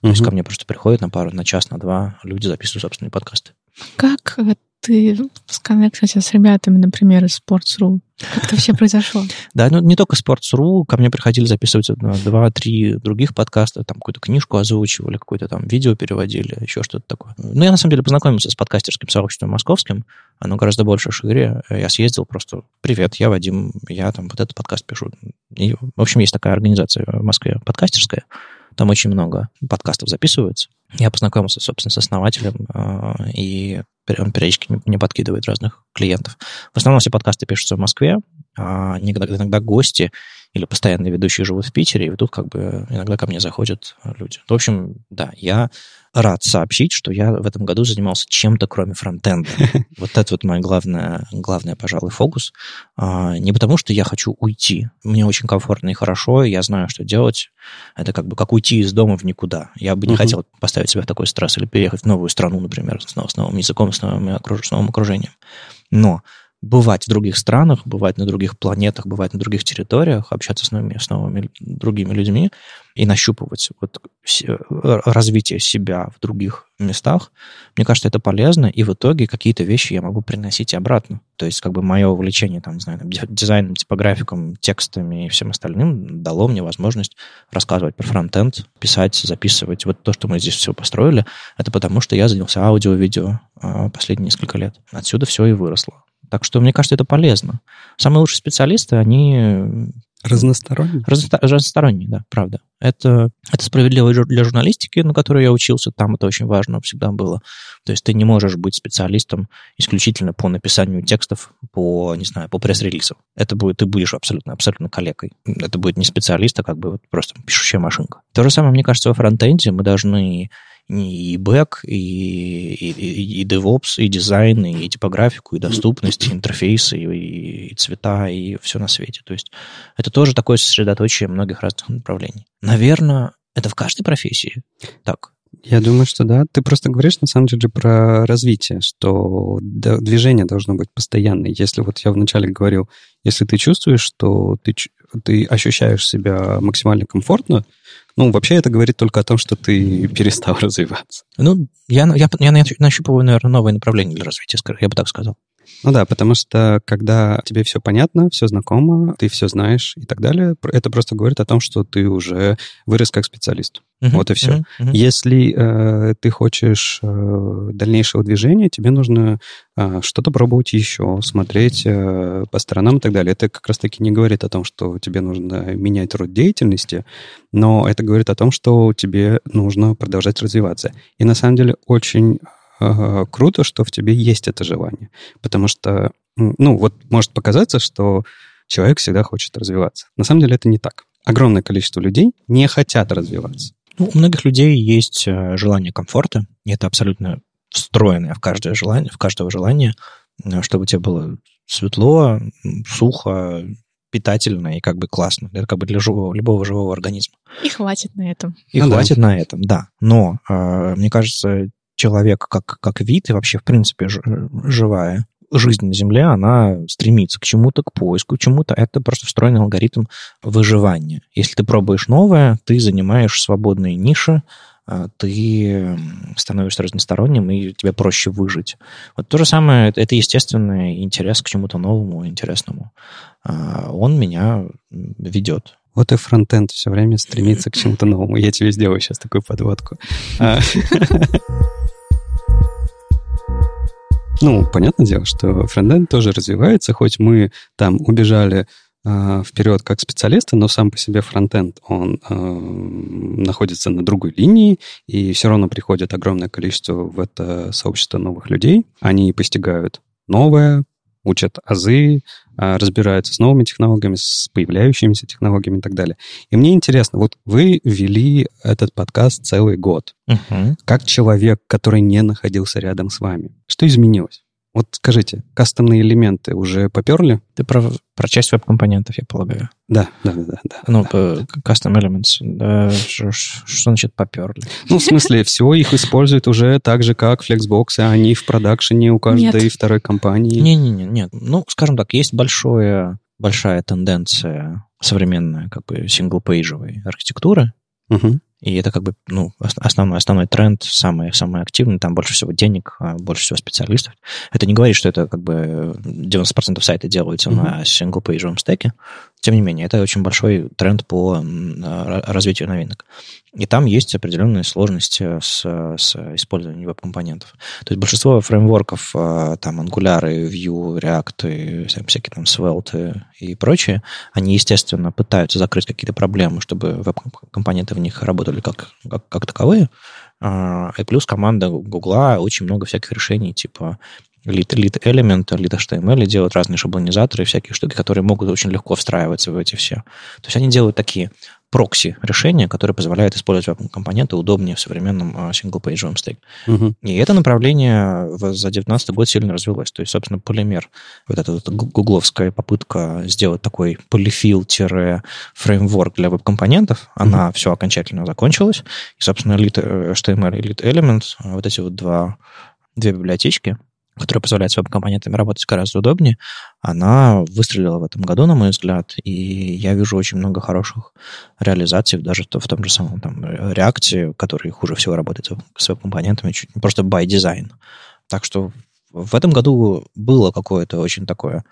То mm-hmm. есть ко мне просто приходят на пару, на час, на два люди записывают собственные подкасты. Как ты сконнектился с ребятами, например, из Sports.ru? Как это вообще произошло? [laughs] Да, ну не только Sports.ru, ко мне приходили записывать два-три других подкаста, там какую-то книжку озвучивали, какое-то там видео переводили, еще что-то такое. Ну, я на самом деле познакомился с подкастерским сообществом московским, оно гораздо больше, шире. Я съездил просто, привет, я Вадим, я там вот этот подкаст пишу. И, в общем, есть такая организация в Москве, подкастерская, там очень много подкастов записывается. Я познакомился, собственно, с основателем, э, и он периодически мне подкидывает разных клиентов. В основном все подкасты пишутся в Москве, а иногда, иногда гости или постоянные ведущие живут в Питере, и тут как бы иногда ко мне заходят люди. В общем, да, я рад сообщить, что я в этом году занимался чем-то, кроме фронтенда. [laughs] Вот это вот мой главный, главный, пожалуй, фокус. А, не потому, что я хочу уйти. Мне очень комфортно и хорошо, я знаю, что делать. Это как бы как уйти из дома в никуда. Я бы не хотел поставить себя в такой стресс или переехать в новую страну, например, с, новым языком, с новым, с новым окружением. Но бывать в других странах, бывать на других планетах, бывать на других территориях, общаться с новыми, с новыми другими людьми и нащупывать вот развитие себя в других местах, мне кажется, это полезно, и в итоге какие-то вещи я могу приносить обратно. То есть как бы мое увлечение, там, не знаю, дизайном, типографиком, текстами и всем остальным дало мне возможность рассказывать про фронтенд, писать, записывать. Вот то, что мы здесь все построили, это потому, что я занялся аудио-видео а, последние несколько лет. Отсюда все и выросло. Так что, мне кажется, это полезно. Самые лучшие специалисты, они... Разносторонние? Разно, разносторонние, да, правда. Это, это справедливо для журналистики, на которой я учился, там это очень важно всегда было. То есть ты не можешь быть специалистом исключительно по написанию текстов, по, не знаю, по пресс-релизам. Это будет, ты будешь абсолютно, абсолютно коллегой. Это будет не специалист, а как бы вот просто пишущая машинка. То же самое, мне кажется, во фронтенде мы должны и бэк, и, и, и DevOps, и дизайн, и типографику, и доступность, и интерфейсы, и, и цвета, и все на свете. То есть это тоже такое сосредоточие многих разных направлений. Наверное, это в каждой профессии так. Я думаю, что да. Ты просто говоришь, на самом деле, про развитие, что движение должно быть постоянное. Если вот я вначале говорил, если ты чувствуешь, что ты, ты ощущаешь себя максимально комфортно, ну, вообще это говорит только о том, что ты перестал [laughs] развиваться. Ну, я, я, я нащупываю, наверное, новые направления для развития, я бы так сказал. Ну да, потому что когда тебе все понятно, все знакомо, ты все знаешь и так далее, это просто говорит о том, что ты уже вырос как специалист. Uh-huh, вот и все. Uh-huh, uh-huh. Если э, ты хочешь э, дальнейшего движения, тебе нужно э, что-то пробовать еще, смотреть э, по сторонам и так далее. Это как раз-таки не говорит о том, что тебе нужно менять род деятельности, но это говорит о том, что тебе нужно продолжать развиваться. И на самом деле очень круто, что в тебе есть это желание. Потому что, ну, вот может показаться, что человек всегда хочет развиваться. На самом деле это не так. Огромное количество людей не хотят развиваться. Ну, у многих людей есть э, желание комфорта, и это абсолютно встроенное в каждое желание, в каждого желание, э, чтобы тебе было светло, сухо, питательно и как бы классно. Это как бы для живого, любого живого организма. И хватит на этом. И ну, хватит да. на этом, да. Но, э, мне кажется, человек как, как вид и вообще, в принципе, живая, жизнь на Земле, она стремится к чему-то, к поиску, к чему-то. Это просто встроенный алгоритм выживания. Если ты пробуешь новое, ты занимаешь свободные ниши, а, ты становишься разносторонним, и тебе проще выжить. Вот то же самое, это естественный интерес к чему-то новому, интересному. А, он меня ведет. Вот и фронтенд все время стремится к чему-то новому. Я тебе сделаю сейчас такую подводку. [laughs] Ну, понятное дело, что фронтенд тоже развивается, хоть мы там убежали э, вперед как специалисты, но сам по себе фронтенд, он э, находится на другой линии, и все равно приходит огромное количество в это сообщество новых людей. Они постигают новое, учат азы, а, разбираются с новыми технологиями, с появляющимися технологиями и так далее. И мне интересно, вот вы вели этот подкаст целый год. Угу. Как человек, который не находился рядом с вами, что изменилось? Вот скажите, кастомные элементы уже поперли? Ты про, про часть веб-компонентов, я полагаю. Да, да, да. да, да ну, да. custom elements. Да, что, что значит поперли? Ну, в смысле, все их используют уже так же, как Flexbox, а они в продакшене у каждой нет. второй компании. Не-не-не, нет. Ну, скажем так, есть большое, большая тенденция современная, как бы, single-page евой архитектуры, угу. И это как бы ну, основной, основной тренд, самый, самый активный, там больше всего денег, а, больше всего специалистов. Это не говорит, что это как бы 90% сайта делается mm-hmm. на single-page евом стеке. Тем не менее, это очень большой тренд по развитию новинок. И там есть определенные сложности с, с использованием веб-компонентов. То есть большинство фреймворков, а, там, Angular, Vue, React, и всякие там Svelte и прочие, они, естественно, пытаются закрыть какие-то проблемы, чтобы веб-компоненты в них работали как, как, как таковые. А, и плюс команда Гугла очень много всяких решений, типа lead, lead element, lead HTML делают разные шаблонизаторы, всякие штуки, которые могут очень легко встраиваться в эти все. То есть они делают такие прокси решения, которые позволяют использовать веб-компоненты удобнее в современном синглпейджевом стеке. Uh-huh. И это направление за 2019 год сильно развилось. То есть, собственно, полимер, вот эта вот гугловская попытка сделать такой полифил-фреймворк для веб-компонентов, uh-huh. она все окончательно закончилась. И, собственно, Lit HTML и Lit Element, вот эти вот два, две библиотечки, которая позволяет с веб-компонентами работать гораздо удобнее, она выстрелила в этом году, на мой взгляд, и я вижу очень много хороших реализаций даже в том же самом там, реакции, который хуже всего работает с веб-компонентами, чуть просто by design. Так что в этом году было какое-то очень такое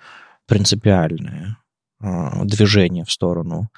принципиальное э, движение в сторону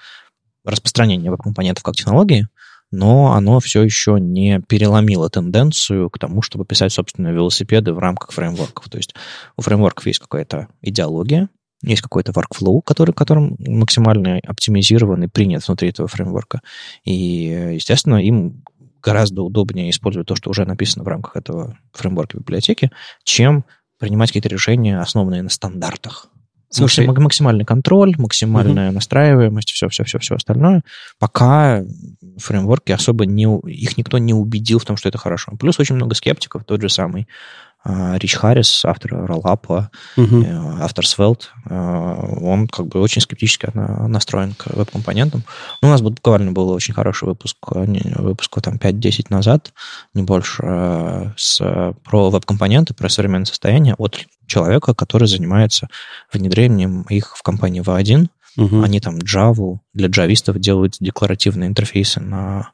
распространения веб-компонентов как технологии, но оно все еще не переломило тенденцию к тому, чтобы писать, собственно, велосипеды в рамках фреймворков. То есть у фреймворков есть какая-то идеология, есть какой-то workflow, который, которым максимально оптимизирован и принят внутри этого фреймворка. И, естественно, им гораздо удобнее использовать то, что уже написано в рамках этого фреймворка библиотеки, чем принимать какие-то решения, основанные на стандартах. Слушай, максимальный контроль, максимальная угу. настраиваемость, все-все-все-все остальное. Пока фреймворки особо не... Их никто не убедил в том, что это хорошо. Плюс очень много скептиков, тот же самый а, Рич Харрис, автор Роллапа, угу. автор Svelte, э, он как бы очень скептически настроен к веб-компонентам. Ну, у нас буквально был очень хороший выпуск, выпуск там 5-10 назад, не больше, с, про веб-компоненты, про современное состояние от человека, который занимается внедрением их в компании V1. Угу. Они там Java для джавистов делают декларативные интерфейсы на,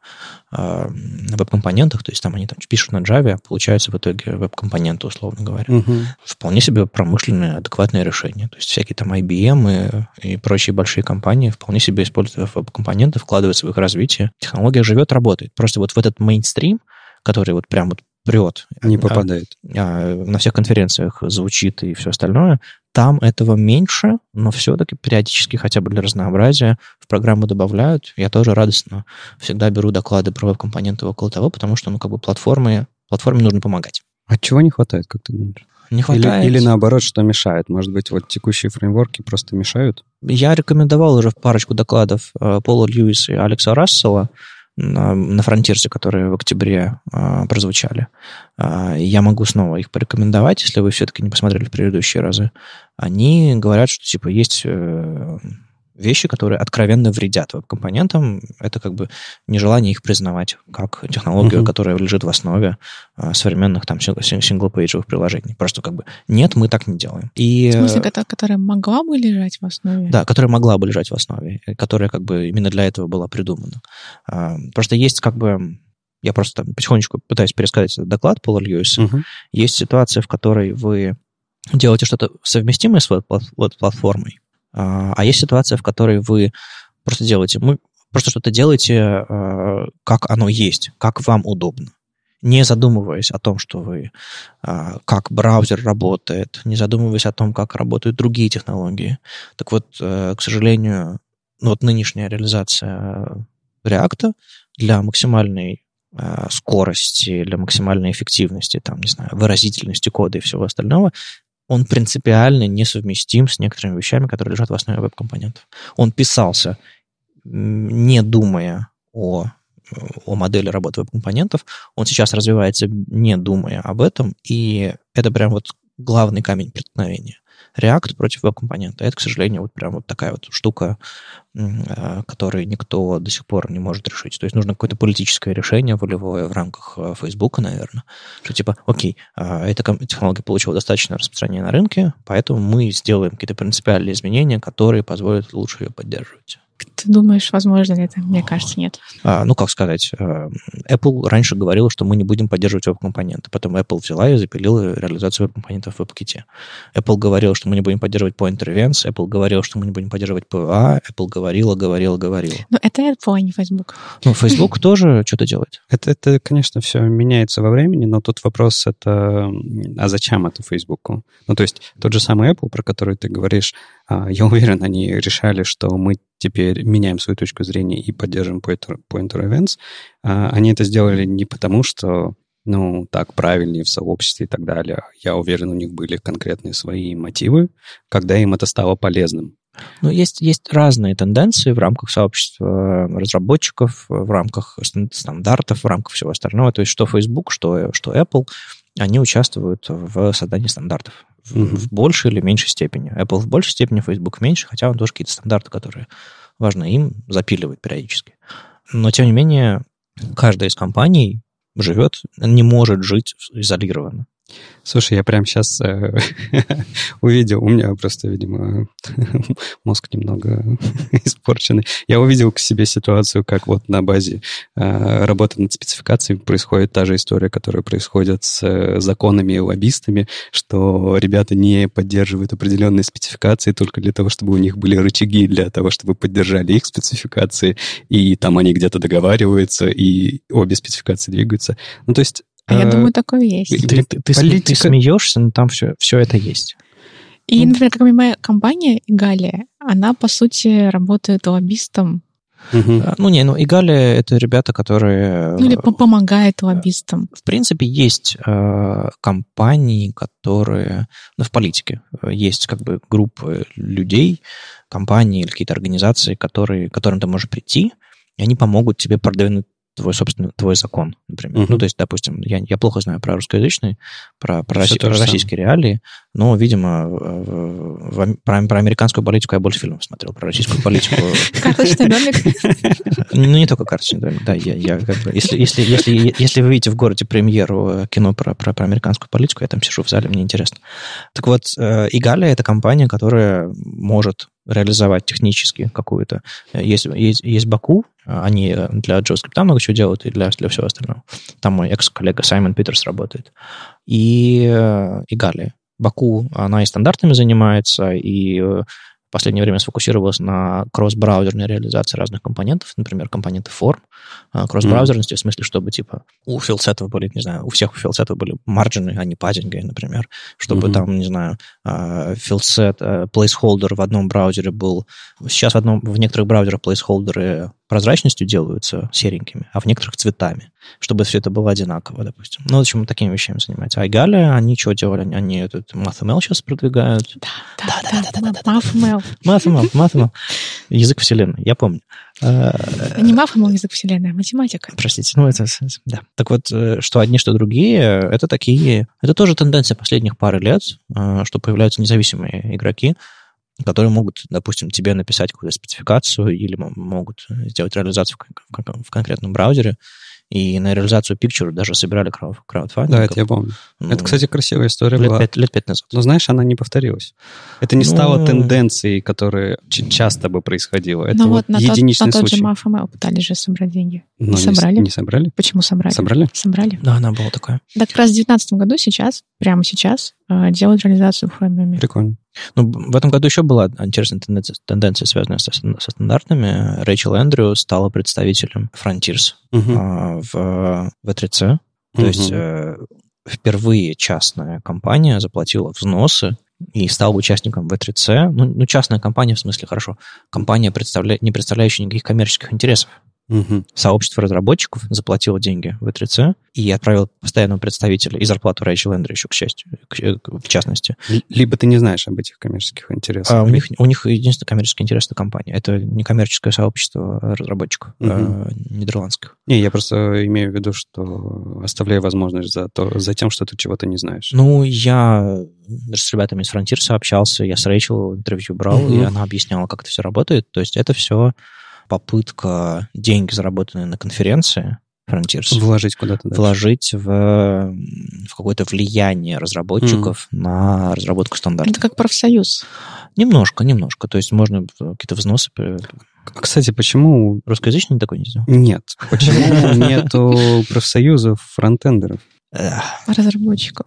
э, на веб-компонентах, то есть там они там пишут на Java, а получаются в итоге веб-компоненты, условно говоря. Угу. Вполне себе промышленное, адекватное решение. То есть всякие там IBM и, и прочие большие компании вполне себе используют веб-компоненты, вкладываются в их развитие. Технология живет, работает. Просто вот в этот мейнстрим, который вот прям вот прет. Не попадает. А, на всех конференциях звучит и все остальное. Там этого меньше, но все-таки периодически хотя бы для разнообразия в программу добавляют. Я тоже радостно всегда беру доклады про веб-компоненты около того, потому что, ну, как бы платформы, платформе нужно помогать. А чего не хватает, как ты думаешь? Не хватает. Или, или наоборот, что мешает? Может быть, вот текущие фреймворки просто мешают? Я рекомендовал уже парочку докладов э, Пола Льюиса и Алекса Рассела на, на фронтирсе, которые в октябре э, прозвучали. Э, я могу снова их порекомендовать, если вы все-таки не посмотрели в предыдущие разы. Они говорят, что типа есть э, вещи, которые откровенно вредят веб-компонентам. Это как бы нежелание их признавать как технологию, uh-huh. которая лежит в основе а, современных там синглпейджевых приложений. Просто как бы нет, мы так не делаем. И, в смысле, которая могла бы лежать в основе? Да, которая могла бы лежать в основе, которая как бы именно для этого была придумана. А, просто есть как бы я просто там потихонечку пытаюсь пересказать этот доклад Пола Льюиса. Uh-huh. Есть ситуация, в которой вы делаете что-то совместимое с платформой, а, а есть ситуация, в которой вы просто делаете, мы просто что-то делаете, а, как оно есть, как вам удобно не задумываясь о том, что вы, а, как браузер работает, не задумываясь о том, как работают другие технологии. Так вот, э, к сожалению, ну вот нынешняя реализация React для максимальной скорости, для максимальной эффективности, там, не знаю, выразительности кода и всего остального, он принципиально несовместим с некоторыми вещами, которые лежат в основе веб-компонентов. Он писался, не думая о, о модели работы веб-компонентов. Он сейчас развивается, не думая об этом, и это прям вот главный камень преткновения. React против веб-компонента. Это, к сожалению, вот прям вот такая вот штука, э, которую никто до сих пор не может решить. То есть нужно какое-то политическое решение волевое в рамках э, Facebook, наверное, что типа, окей, а, эта технология получила достаточно распространение на рынке, поэтому мы сделаем какие-то принципиальные изменения, которые позволят лучше ее поддерживать. Ты думаешь, возможно ли это? Мне кажется, нет. А, ну, как сказать, э, Apple раньше говорила, что мы не будем поддерживать веб-компоненты. Потом Apple взяла и запилила реализацию веб-компонентов в WebKit. Apple говорила, что мы не будем поддерживать Pointer Events. Apple говорила, что мы не будем поддерживать PWA. Apple говорила, говорила, говорила. Но это Apple, а не Facebook. Ну, Facebook [laughs] тоже что-то делает. Это, это, конечно, все меняется во времени, но тут вопрос это, а зачем это Facebook? Ну, то есть тот же самый Apple, про который ты говоришь, а, я уверен, они решали, что мы теперь меняем свою точку зрения и поддержим Pointer, pointer Events. А, они это сделали не потому, что ну, так правильнее в сообществе и так далее. Я уверен, у них были конкретные свои мотивы, когда им это стало полезным. Ну, есть, есть разные тенденции в рамках сообщества разработчиков, в рамках стандартов, в рамках всего остального. То есть что Facebook, что, что Apple, они участвуют в создании стандартов mm-hmm. в большей или меньшей степени. Apple в большей степени, Facebook в меньшей, хотя он тоже какие-то стандарты, которые важно им, запиливать периодически. Но, тем не менее, каждая из компаний живет, не может жить изолированно. Слушай, я прямо сейчас э, [laughs] увидел, у меня просто, видимо, [laughs] мозг немного [laughs] испорченный. Я увидел к себе ситуацию, как вот на базе э, работы над спецификацией происходит та же история, которая происходит с э, законами и лоббистами, что ребята не поддерживают определенные спецификации только для того, чтобы у них были рычаги для того, чтобы поддержали их спецификации, и там они где-то договариваются, и обе спецификации двигаются. Ну, то есть а я думаю, такое есть. Ты, ты, ты, Политика... ты смеешься, но там все, все это есть. И, например, как моя компания Игалия, она, по сути, работает лоббистом. Угу. Ну, не, ну, Игалия — это ребята, которые... Ну, или помогает лоббистам. В принципе, есть э, компании, которые... Ну, в политике есть как бы группы людей, компании или какие-то организации, которые, к которым ты можешь прийти, и они помогут тебе продвинуть твой, собственно, твой закон, например. Uh-huh. Ну, то есть, допустим, я, я плохо знаю про русскоязычный, про, про, Росси, про российские реалии, но, видимо, в, в, про, про американскую политику я больше фильмов смотрел, про российскую политику... [laughs] Карточный домик? Ну, не только карточный домик, да. Я, как бы, если, если, если, если вы видите в городе премьеру э, кино про, про, про американскую политику, я там сижу в зале, мне интересно. Так вот, э, Игалия — это компания, которая может реализовать технически какую-то. Есть, есть, есть Баку, они для JavaScript много чего делают и для, для всего остального. Там мой экс-коллега Саймон Питерс работает. И, и Галия. Баку, она и стандартами занимается, и в последнее время сфокусировалась на кросс-браузерной реализации разных компонентов, например, компоненты форм, а, кросс-браузерности, mm. в смысле, чтобы, типа, у филсетов были, не знаю, у всех у филсетов были марджины, а не паддинги, например, чтобы mm-hmm. там, не знаю, филсет, а, placeholder в одном браузере был... Сейчас в, одном, в некоторых браузерах placeholder прозрачностью делаются серенькими, а в некоторых цветами, чтобы все это было одинаково, допустим. Ну, общем, такими вещами занимаются. А Igali, они что делали? Они этот MathML сейчас продвигают. Да, да, да, да, да, да, MathML. MathML, MathML. Язык вселенной, я помню. А, не MathML язык вселенной, а математика. Простите, ну это, да. Так вот, э, что одни, что другие, это такие, это тоже тенденция последних пары лет, э, что появляются независимые игроки, которые могут, допустим, тебе написать какую-то спецификацию или могут сделать реализацию в конкретном браузере, и на реализацию Picture даже собирали краудфандинг. Да, это я помню. Ну, это, кстати, красивая история лет была. Пять, лет пять назад. Но, знаешь, она не повторилась. Это не ну, стало тенденцией, которая часто бы происходила. Это ну вот, вот на единичный тот, на случай. тот же MAFML пытались же собрать деньги. Но не собрали. Не собрали? Почему собрали? Собрали? Собрали. Да, она была такая. Да, как раз в 2019 году сейчас, прямо сейчас, э, делают реализацию в Chromium. Прикольно. Ну, в этом году еще была интересная тенденция, тенденция связанная со, со стандартами. Рэйчел Эндрю стала представителем Frontiers Мгм. а, в V3C. То Мгм. есть э, впервые частная компания заплатила взносы и стала участником V3C. Ну, ну, частная компания, в смысле, хорошо, компания, представля... не представляющая никаких коммерческих интересов. Мгм. Сообщество разработчиков заплатило деньги в V3C и отправил постоянного представителя и зарплату Рэйчел Эндрю еще, к счастью, к- к- в частности. Либо ты не знаешь об этих коммерческих интересах. А у них, у них единственный коммерческий интерес это компания. Это не коммерческое сообщество разработчиков Мгм. э, нидерландских. Не, я просто имею в виду, что оставляю возможность за, то, за тем, что ты чего-то не знаешь. Ну, я с ребятами из Frontiers общался, я с Рэйчел интервью брал, Мгм. и она объясняла, как это все работает. То есть это все попытка деньги, заработанные на конференции Frontiers, Вложить куда-то дальше. вложить в, в какое-то влияние разработчиков на разработку стандартов. Это как профсоюз. Немножко, немножко. То есть можно какие-то взносы... Кстати, почему Русскоязычный такой не сделал? нет? Почему [laughs] нету профсоюзов фронтендеров. Разработчиков.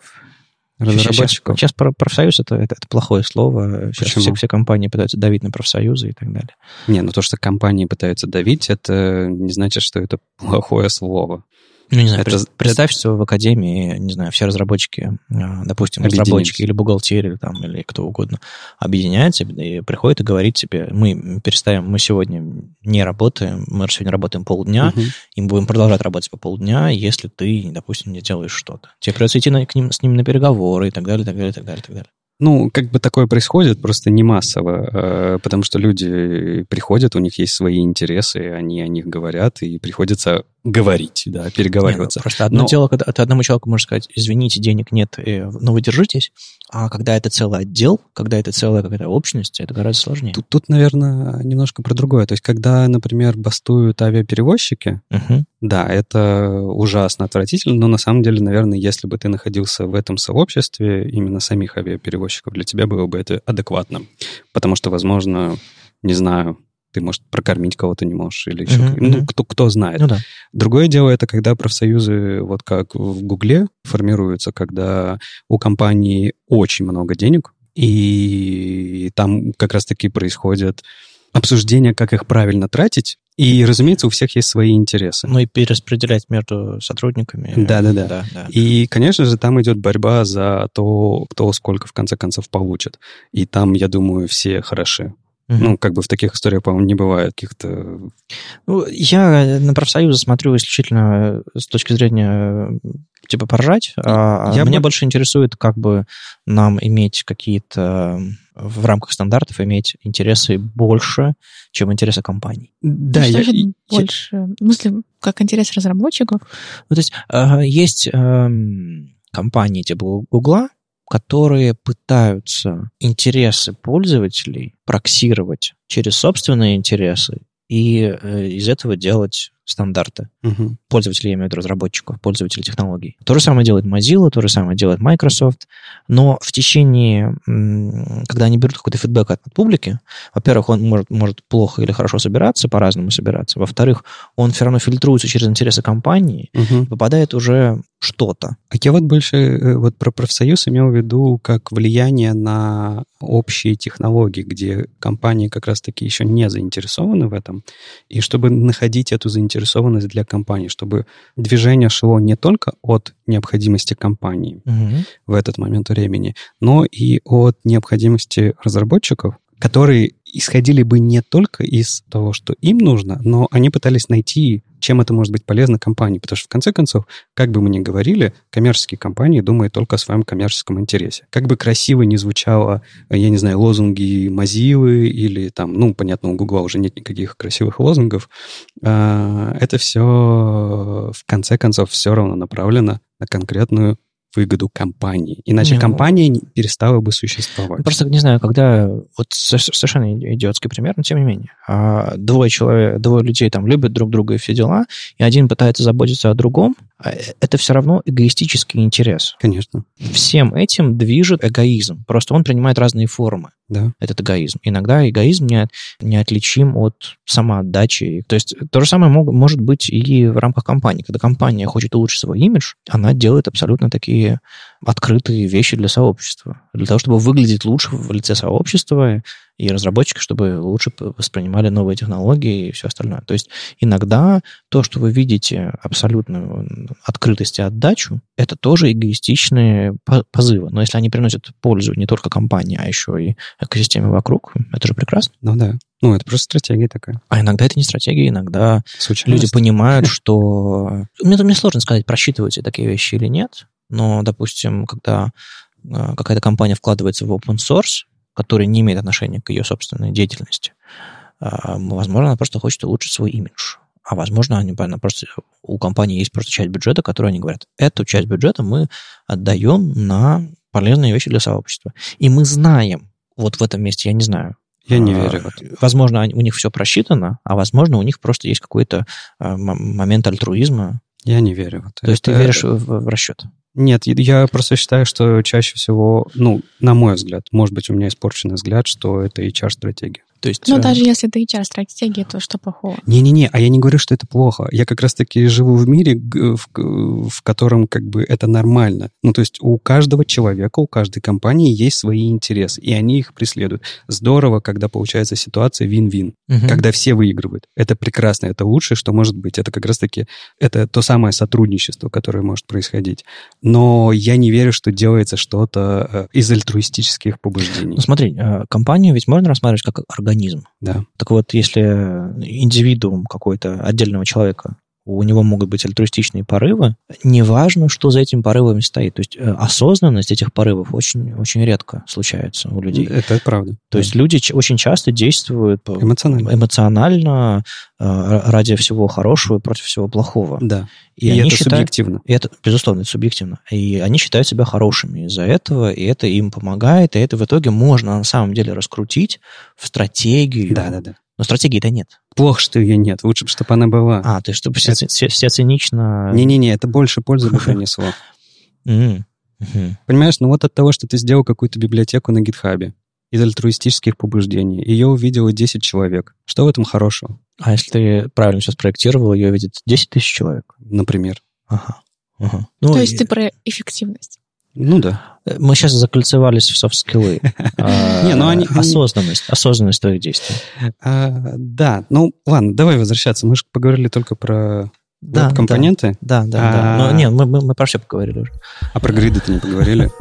Разработчиков? Сейчас, про- профсоюз это, это, это плохое слово. Сейчас Почему? все, все компании пытаются давить на профсоюзы и так далее. Не, ну то, что компании пытаются давить, это не значит, что это плохое слово. Ну, не знаю, Это- пред- представь, что в академии, не знаю, все разработчики, а, допустим, разработчики или бухгалтерия, там, или кто угодно, объединяются и приходят и говорит тебе, мы перестаем, мы сегодня не работаем, мы сегодня работаем полдня, Мгм. и мы будем продолжать работать по полдня, если ты, допустим, не делаешь что-то. Тебе придется идти на- к ним, с ними на переговоры и так далее, и так далее, и так далее, и так далее. Ну, как бы такое происходит, просто не массово, э, потому что люди приходят, у них есть свои интересы, они о них говорят, и приходится говорить, да, Не, ну, переговариваться. просто одно Но- дело, когда ты одному человеку можешь сказать, извините, денег нет, э, но вы держитесь, а когда это целый отдел, когда это целая какая-то общность, это гораздо сложнее. Тут, тут, наверное, немножко про другое. То есть, когда, например, бастуют авиаперевозчики, Мгм. да, это ужасно отвратительно, но на самом деле, наверное, если бы ты находился в этом сообществе именно самих авиаперевозчиков, для тебя было бы это адекватным. Потому что, возможно, не знаю, ты, может, прокормить кого-то не можешь или еще... Как- Ну, кто, кто знает. Ну да. Другое дело это когда профсоюзы, вот как в Гугле, формируются, когда у компании очень много денег, и там как раз-таки происходит обсуждение, как их правильно тратить, и, разумеется, у всех есть свои интересы. Ну и перераспределять между сотрудниками. Да-да-да. Да, да. И, конечно же, там идет борьба за то, кто сколько в конце концов получит. И там, я думаю, все хороши. Мгм. Ну, как бы в таких историях, по-моему, не бывает каких-то... Ну, я на профсоюзы смотрю исключительно с точки зрения э, типа поржать, а Я меня бы- больше интересует, как бы нам иметь какие-то э, в рамках стандартов иметь интересы больше, чем интересы компаний. Да, Ну, что я, я- больше? В смысле, как интерес разработчиков? Ну, то есть э, есть эм, компании типа Гугла, которые пытаются интересы пользователей проксировать через собственные интересы и э, из этого делать стандарты. Мгм. Пользователей, я имею в виду разработчиков, пользователей технологий. То же самое делает Mozilla, то же самое делает Microsoft, но в течение, когда они берут какой-то фидбэк от публики, во-первых, он может, может плохо или хорошо собираться, по-разному собираться, во-вторых, он все равно фильтруется через интересы компании, Мгм. попадает уже что-то. А я вот больше э, вот про профсоюз имел в виду как влияние на общие технологии, где компании как раз-таки еще не заинтересованы в этом, и чтобы находить эту заинтересованность для компании, чтобы движение шло не только от необходимости компании в этот момент времени, но и от необходимости разработчиков, которые исходили бы не только из того, что им нужно, но они пытались найти, чем это может быть полезно компании. Потому что, в конце концов, как бы мы ни говорили, коммерческие компании думают только о своем коммерческом интересе. Как бы красиво ни звучало, я не знаю, лозунги Mozilla или там, ну, понятно, у Гугла уже нет никаких красивых лозунгов, а, это все, в конце концов, все равно направлено на конкретную выгоду компании. Иначе Не, ну- компания не- перестала бы существовать. Просто не знаю, когда вот со- совершенно идиотский пример, но тем не менее, а, двое человек, двое людей там любят друг друга и все дела, и один пытается заботиться о другом, а э- это все равно эгоистический интерес. Конечно, Всем этим движет эгоизм. Просто он принимает разные формы. да. этот эгоизм. Иногда эгоизм не, неотличим от самоотдачи. То есть то же самое мог- может быть и в рамках компании. Когда компания хочет улучшить свой имидж, она делает абсолютно такие открытые вещи для сообщества. Для того, чтобы выглядеть лучше в лице сообщества и разработчики, чтобы лучше воспринимали новые технологии и все остальное. То есть иногда то, что вы видите абсолютную открытость и отдачу, это тоже эгоистичные по- позывы. Но если они приносят пользу не только компании, а еще и экосистеме вокруг, это же прекрасно. Ну да. Ну, это просто стратегия такая. А иногда это не стратегия, иногда Случайность. люди понимают, [laughs] что... Мне, мне сложно сказать, просчитываются такие вещи или нет, но, допустим, когда э, какая-то компания вкладывается в open source, который не имеет отношения к ее собственной деятельности, э, возможно, она просто хочет улучшить свой имидж. А возможно, они, она просто, у компании есть просто часть бюджета, которую они говорят, эту часть бюджета мы отдаем на полезные вещи для сообщества. И мы знаем, вот в этом месте, я не знаю, Я не а, верю. Возможно, у них все просчитано, а возможно, у них просто есть какой-то а, момент альтруизма. Я не верю в это. То есть ты Это- веришь в, в расчет. Нет, я просто считаю, что чаще всего, ну, на мой взгляд, может быть, у меня испорченный взгляд, что это HR-стратегия. То есть, Ну, э, даже если это HR-стратегия, то что плохого? Не-не-не, а я не говорю, что это плохо. Я как раз-таки живу в мире, г- в, в котором как бы это нормально. Ну, то есть у каждого человека, у каждой компании есть свои интересы, и они их преследуют. Здорово, когда получается ситуация вин-вин, мгм. когда все выигрывают. Это прекрасно, это лучшее, что может быть. Это как раз-таки, это то самое сотрудничество, которое может происходить. Но я не верю, что делается что-то э, из альтруистических побуждений. Ну, смотри, э, компанию ведь можно рассматривать как организм. Да. Так вот, если индивидуум какой-то отдельного человека, у него могут быть альтруистичные порывы, неважно, что за этими порывами стоит. То есть э, осознанность этих порывов очень, очень редко случается у людей. Это правда. То есть люди очень часто действуют Эмоционально. эмоционально э, ради всего хорошего и против всего плохого. Да. И, И, они это считают, субъективно. и это, безусловно, это субъективно. И они считают себя хорошими из-за этого, и это им помогает, и это в итоге можно на самом деле раскрутить в стратегию. Да-да-да. Но стратегии-то нет. Плохо, что ее нет. Лучше бы, чтобы она была. А, ты чтобы все, все, все цинично... Не-не-не, это больше пользы бы [laughs] принесло. Понимаешь, ну вот от того, что ты сделал какую-то библиотеку на гитхабе из альтруистических побуждений, ее увидело 10 человек. Что в этом хорошего, А если ты правильно все спроектировал, ее видит 10 тысяч человек. например? Ага. ага. Ну, То есть и- ты про эффективность. Ну да. Мы сейчас закольцевались в софт-скиллы. А, [laughs] Не, ну они- Осознанность. Осознанность твоих действий. А, да, ну ладно, давай возвращаться. Мы же поговорили только про Да, компоненты, Да, да, да. А- Но нет, мы про все поговорили уже. а про гриды-то не поговорили.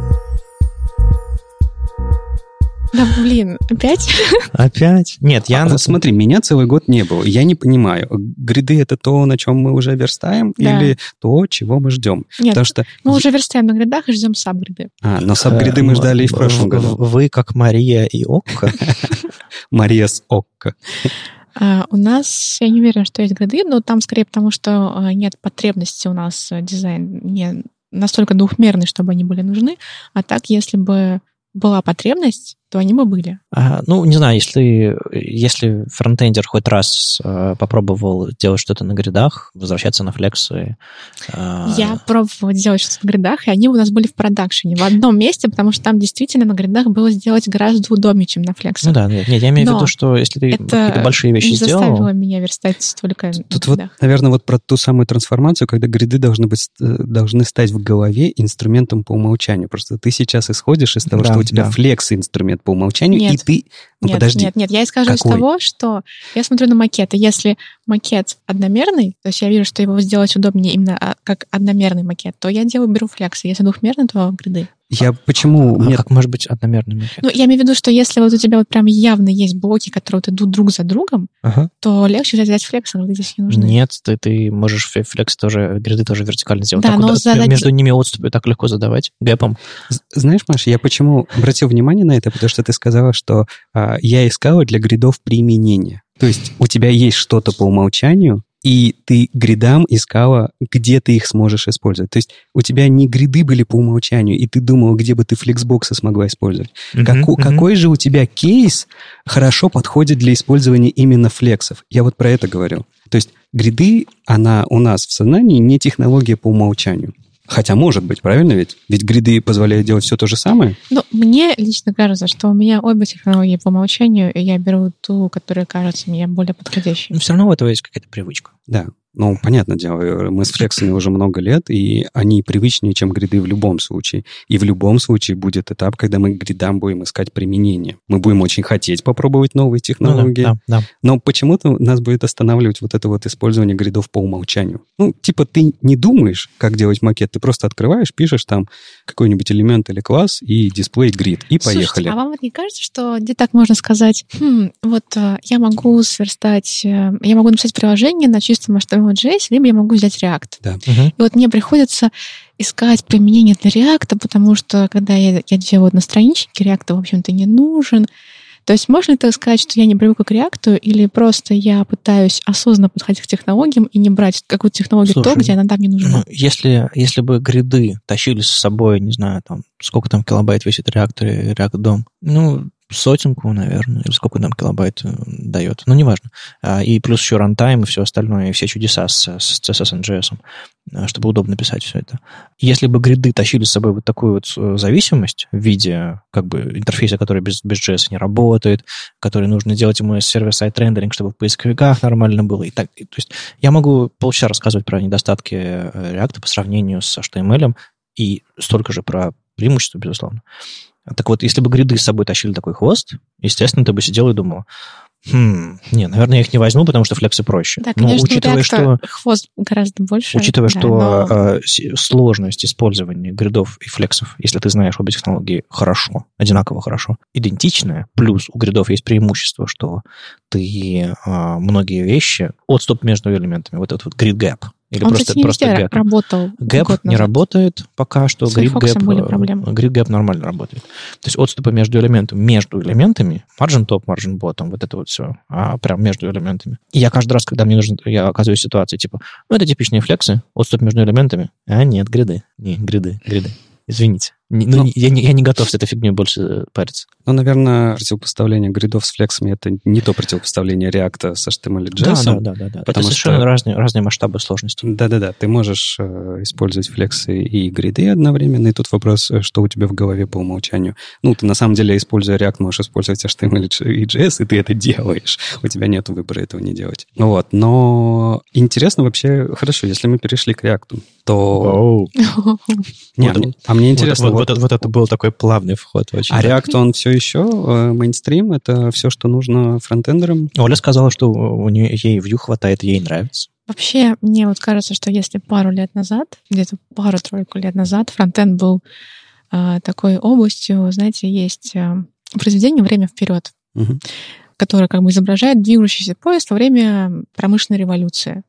Да, блин, опять? Опять? Нет, я... А на- вот смотри, меня целый год не было. Я не понимаю, гриды это то, на чем мы уже верстаем, Да. или то, чего мы ждем? Нет, Потому что... мы уже верстаем на грядах и ждем сабгриды. А, но сабгриды мы Э, ждали и в прошлом году. Вы, как Мария и Окко, [laughs] Мария с Окко. А, у нас, я не уверена, что есть гряды, но там скорее потому, что а, нет потребности у нас э, дизайн не настолько двухмерный, чтобы они были нужны. А так, если бы была потребность, то они бы были. А, Ну, не знаю, если, если фронтендер хоть раз э, попробовал делать что-то на гридах, возвращаться на флексы. э, Я пробовала делать что-то на гридах, и они у нас были в продакшене в одном месте, потому что там действительно на гридах было сделать гораздо удобнее, чем на флексах. Ну да, нет, нет, я имею в виду, что если ты это какие-то большие вещи не заставило сделал, меня верстать столько Тут на вот, наверное, вот про ту самую трансформацию, когда гриды должны, быть, э, должны стать в голове инструментом по умолчанию. Просто ты сейчас исходишь из того, Да, что у тебя да. флекс инструмент по умолчанию, Нет. и ты... Ну, нет, подожди. нет, нет, я исхожу из Какой? того, что я смотрю на макеты. Если макет одномерный, то есть я вижу, что его сделать удобнее именно а, как одномерный макет, то я делаю, беру флексы. Если двухмерный, то гриды. Я почему... а Нет, как может быть одномерный макет? Ну, я имею в виду, что если вот у тебя вот прям явно есть блоки, которые вот идут друг за другом, Ага. то легче взять флексы, а гриды здесь не нужны. Нет, ты, ты можешь фе- флекс тоже, гриды тоже вертикально сделать. Да, Так но вот, задать- Между ними отступы так легко задавать гэпом. Знаешь, Маша, я почему обратил внимание на это, потому что ты сказала, что а, я искала для гридов применение. То есть у тебя есть что-то по умолчанию, и ты гридам искала, где ты их сможешь использовать. То есть у тебя не гриды были по умолчанию, и ты думала, где бы ты флексбоксы смогла использовать. Мгм, Како- мгм. Какой же у тебя кейс хорошо подходит для использования именно флексов? Я вот про это говорю. То есть гриды, она у нас в сознании не технология по умолчанию. Хотя может быть, правильно ведь? Ведь гриды позволяют делать все то же самое. Ну, мне лично кажется, что у меня обе технологии по умолчанию, и я беру ту, которая кажется мне более подходящей. Но все равно у этого есть какая-то привычка. Да, ну, понятное дело, мы с флексами уже много лет, и они привычнее, чем гриды в любом случае. И в любом случае будет этап, когда мы к гридам будем искать применение. Мы будем очень хотеть попробовать новые Ну да, технологии, да, да. но почему-то нас будет останавливать вот это вот использование гридов по умолчанию. Ну, типа ты не думаешь, как делать макет, ты просто открываешь, пишешь там какой-нибудь элемент или класс и дисплей грид, и Слушайте, поехали. а вам вот не кажется, что где так можно сказать, «Хм, вот э, я могу сверстать, э, я могу написать приложение на чистом HTML.js, либо я могу взять React. Мгм. И вот мне приходится искать применение для React, потому что когда я, я делаю на страничке, React, в общем-то, не нужен. То есть можно ли так сказать, что я не привыкла к React, или просто я пытаюсь осознанно подходить к технологиям и не брать какую-то технологию то, Слушай, где она там не нужна? Ну, если, если бы гриды тащили с собой, не знаю, там, сколько там килобайт весит React и React DOM, ну, сотенку, наверное, или сколько там килобайт э, дает, ну, неважно. А, И плюс еще рантайм и все остальное, и все чудеса с, с CSS и а, чтобы удобно писать все это. Если бы гриды тащили с собой вот такую вот э, зависимость в виде как бы интерфейса, который без, без JS не работает, который нужно делать ему server-side рендеринг, чтобы в поисковиках нормально было. И так, и, то есть я могу полчаса рассказывать про недостатки э, React по сравнению с HTML, и столько же про преимущества, безусловно. Так вот, если бы гриды с собой тащили такой хвост, естественно, ты бы сидел и думал, хм, не, наверное, я их не возьму, потому что флексы проще. Да, Но конечно, учитывая, у что, React хвост гораздо больше. учитывая, да, что но- э, с- сложность использования гридов и флексов, если ты знаешь обе технологии хорошо, одинаково хорошо, идентичная, плюс у гридов есть преимущество, что ты э, многие вещи, отступ между элементами, вот этот вот grid gap, или Он, просто, кстати, не просто gap. работал Гэп год не работает пока что. С были э, Gap нормально работает. То есть отступы между элементами, между элементами, margin top, margin bottom, вот это вот все, а прям между элементами. И я каждый раз, когда мне нужно, я оказываюсь в ситуации, типа, ну, это типичные флексы, отступ между элементами. А нет, гриды. Не, гриды, гриды. Извините. Не- ну, Ну. не- я, не, я не готов с этой фигней больше э, париться. Ну, наверное, противопоставление гридов с флексами это не то противопоставление реакта с HTML и Да, JS. да, да, да, да. Это потому совершенно что- разные, разные масштабы сложности. Да-да-да, ты можешь э, использовать флексы и гриды одновременно, и тут вопрос, э, что у тебя в голове по умолчанию. Ну, ты на самом деле, используя React, можешь использовать HTML и JS, и ты это делаешь. У тебя нет выбора этого не делать. Вот, но интересно вообще, хорошо, если мы перешли к React, то... Не, Вот а мне- а мне интересно, вот, вот- вот это- вот это был такой плавный вход. Очень. а React, он все еще э, мейнстрим, это все, что нужно фронтендерам? Оля сказала, что у нее ей Vue хватает, ей нравится. Вообще, мне вот кажется, что если пару лет назад, где-то пару-тройку лет назад, фронтенд был э, такой областью, знаете, есть э, произведение «Время вперед», Мгм. которое как бы изображает движущийся поезд во время промышленной революции.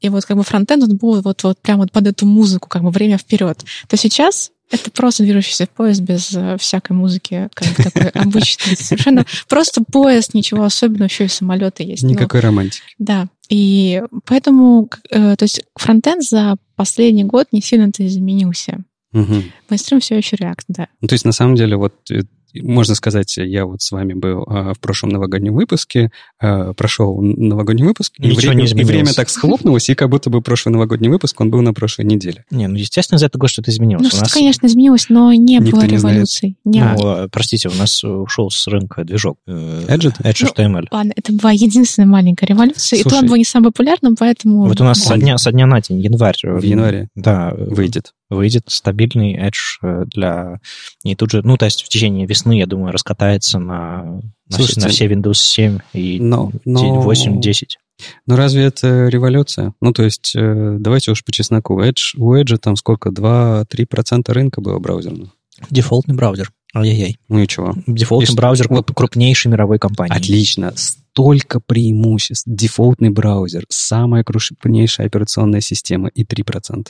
И вот как бы фронтенд он был вот, вот прямо вот под эту музыку, как бы «Время вперед». То сейчас это просто движущийся поезд без э, всякой музыки, как бы такой [laughs] обычный. Совершенно просто поезд, ничего особенного, еще и самолеты есть. Но- Никакой романтики. да, и поэтому, э, то есть фронтенд за последний год не сильно-то изменился. Мгм. Мейнстрим все еще React, да. Ну, то есть, на самом деле, вот э, можно сказать, я вот с вами был а, в прошлом новогоднем выпуске, а, прошел новогодний выпуск, и Ничего время, не и изменилось. время так схлопнулось, и как будто бы прошлый новогодний выпуск, он был на прошлой неделе. Не, ну, естественно, за этот год что-то изменилось. Ну, У что, нас- конечно, изменилось, но не Никто было не знает. революции. Не. Ну, э, простите, у нас э, ушел с рынка движок. э, Edge? Edge Ну, HTML. Ладно, это была единственная маленькая революция, и то Слушай, он был не самым популярным, поэтому... Вот у нас со Он- дня, со дня на день, январь. э, В январе Да, э, выйдет. Выйдет стабильный Edge э, для... И тут же, ну, то есть в течение весны, я думаю, раскатается на, на, все, Слушайте, на все Windows 7 и но- но- 8, 10. Но разве это революция? Ну, то есть, э, давайте уж по чесноку. Edge, у Edge там сколько? 2-3% рынка было браузерного. Дефолтный браузер. Ай-яй-яй. Ну и чего? Дефолтный И что? браузер Вот- крупнейшей мировой компании. Отлично. Столько преимуществ. Дефолтный браузер, самая крупнейшая операционная система и 3%.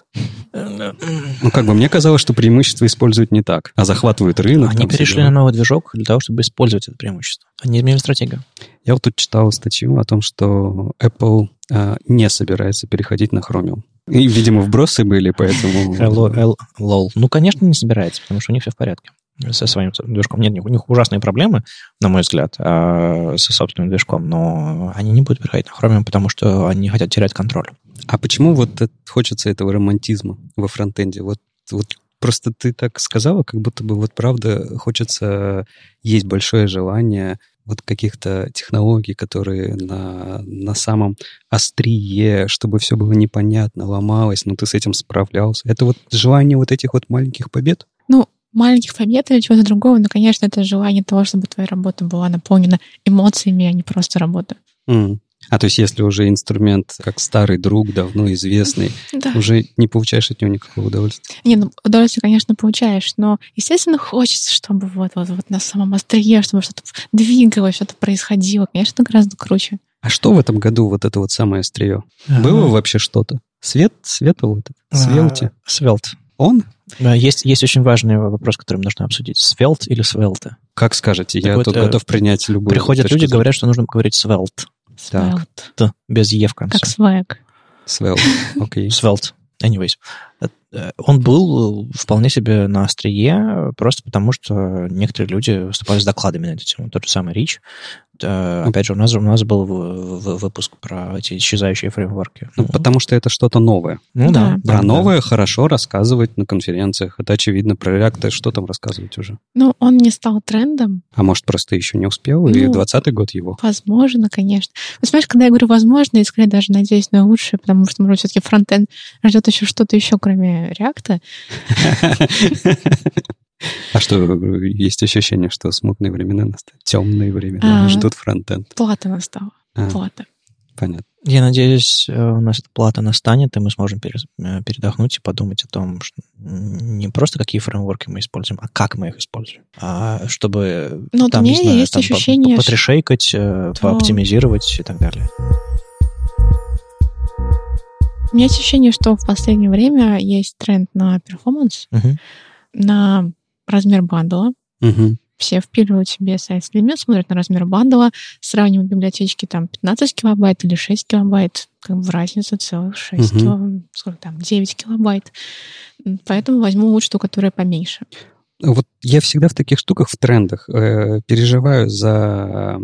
Ну, как бы мне казалось, что преимущество используют не так, а захватывают рынок. Они перешли на новый движок для того, чтобы использовать это преимущество. Они изменили стратегию. Я вот тут читал статью о том, что Apple э, не собирается переходить на Chromium. И, видимо, вбросы были, поэтому... Лол. Ну, конечно, не собирается, потому что у них все в порядке со своим движком. Нет, у них ужасные проблемы, на мой взгляд, а, со собственным движком, но они не будут переходить на Chromium, потому что они хотят терять контроль. А почему вот хочется этого романтизма во фронтенде? Вот, вот просто ты так сказала, как будто бы вот правда хочется, есть большое желание вот каких-то технологий, которые на, на самом острие, чтобы все было непонятно, ломалось, но ты с этим справлялся. Это вот желание вот этих вот маленьких побед? Ну, маленьких побед или чего-то другого, но, конечно, это желание того, чтобы твоя работа была наполнена эмоциями, а не просто работа. Mm. А то есть если уже инструмент как старый друг, давно известный, да. уже не получаешь от него никакого удовольствия? Не, ну удовольствие, конечно, получаешь, но, естественно, хочется, чтобы вот, вот, вот на самом острие, чтобы что-то двигалось, что-то происходило. Конечно, это гораздо круче. А что в этом году вот это вот самое острие? А-а-а. Было вообще что-то? Свет? Свет вот Свелти? А, Свелт. Он? Есть, есть очень важный вопрос, который нужно обсудить. Свелт или свелта? Как скажете, я вот, тут э, готов принять любую. Приходят люди, говорят, что нужно говорить свелт. Так. Т, без Е в конце. Как свэг. Свелт, [laughs] окей. Свелт. Anyways. Э, он был вполне себе на острие, просто потому что некоторые люди выступали с докладами на эту тему. Тот же самый Рич. Ну, Опять же, у нас, у нас был выпуск про эти исчезающие фреймворки. Ну, потому что это что-то новое. Ну да. да, да новое да. хорошо рассказывать на конференциях. Это очевидно. Про React что там рассказывать уже? Ну, он не стал трендом. А может, просто еще не успел, ну, и 20-й год его? Возможно, конечно. Ну, знаешь, когда я говорю «возможно», я скорее даже надеюсь на лучшее, потому что, может, все-таки фронтенд ждет еще что-то еще, кроме React. [laughs] А что, есть ощущение, что смутные времена настали, темные времена, а, ждут фронтенд? Плата настала, а, плата. Понятно. Я надеюсь, э, у нас эта плата настанет, и мы сможем э, передохнуть и подумать о том, что не просто какие фреймворки мы используем, а как мы их используем. А чтобы Но ну, там, не знаю, есть там, ощущение, потрешейкать, э, что... пооптимизировать и так далее. У меня есть ощущение, что в последнее время есть тренд на перформанс, угу. на размер бандла. Угу. Все впиливают себе сайт лимит, смотрят на размер бандла, сравнивают библиотечки там 15 килобайт или 6 килобайт, как бы в разница целых 6 угу. кило, сколько там, 9 килобайт. Поэтому возьму лучше ту, которая поменьше. Вот я всегда в таких штуках, в трендах, э, переживаю за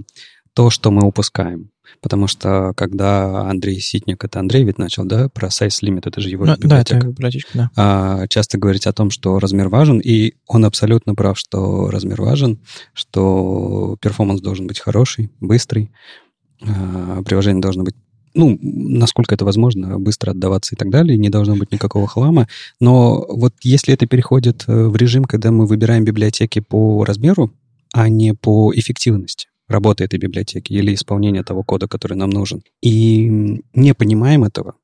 то, что мы упускаем. Потому что когда Андрей Ситник, это Андрей ведь начал, да, про size limit, это же его ну, библиотека. Да, это библиотечка, да. А, часто говорить о том, что размер важен, и он абсолютно прав, что размер важен, что перформанс должен быть хороший, быстрый, а, приложение должно быть ну, насколько это возможно, быстро отдаваться и так далее, не должно быть никакого хлама. Но вот если это переходит э, в режим, когда мы выбираем библиотеки по размеру, а не по эффективности, работы этой библиотеки или исполнения того кода, который нам нужен. И не понимаем этого.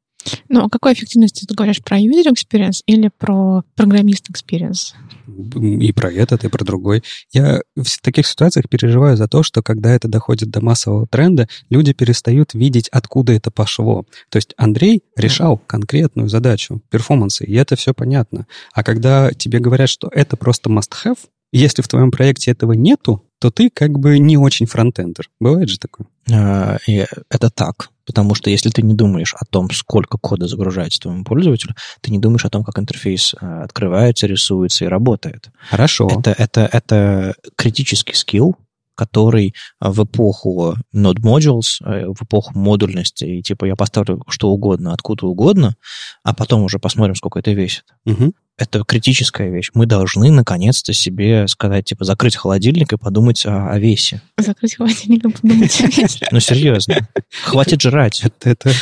Ну, о какой эффективности ты говоришь? Про user experience или про программист experience? И про этот, и про другой. Я в таких ситуациях переживаю за то, что когда это доходит до массового тренда, люди перестают видеть, откуда это пошло. То есть Андрей решал конкретную задачу, перформансы, и это все понятно. А когда тебе говорят, что это просто must-have, если в твоем проекте этого нету, то ты как бы не очень фронтендер. Бывает же такое? А, это так. Потому что если ты не думаешь о том, сколько кода загружается твоему пользователю, ты не думаешь о том, как интерфейс а, открывается, рисуется и работает. Хорошо. Это, это, это критический скилл, который в эпоху Node Modules, э, в эпоху модульности, и типа я поставлю что угодно, откуда угодно, а потом уже посмотрим, сколько это весит. Угу это критическая вещь. Мы должны наконец-то себе сказать, типа, закрыть холодильник и подумать о, о весе. Закрыть холодильник и подумать о весе. Ну, серьезно. Хватит жрать. Это,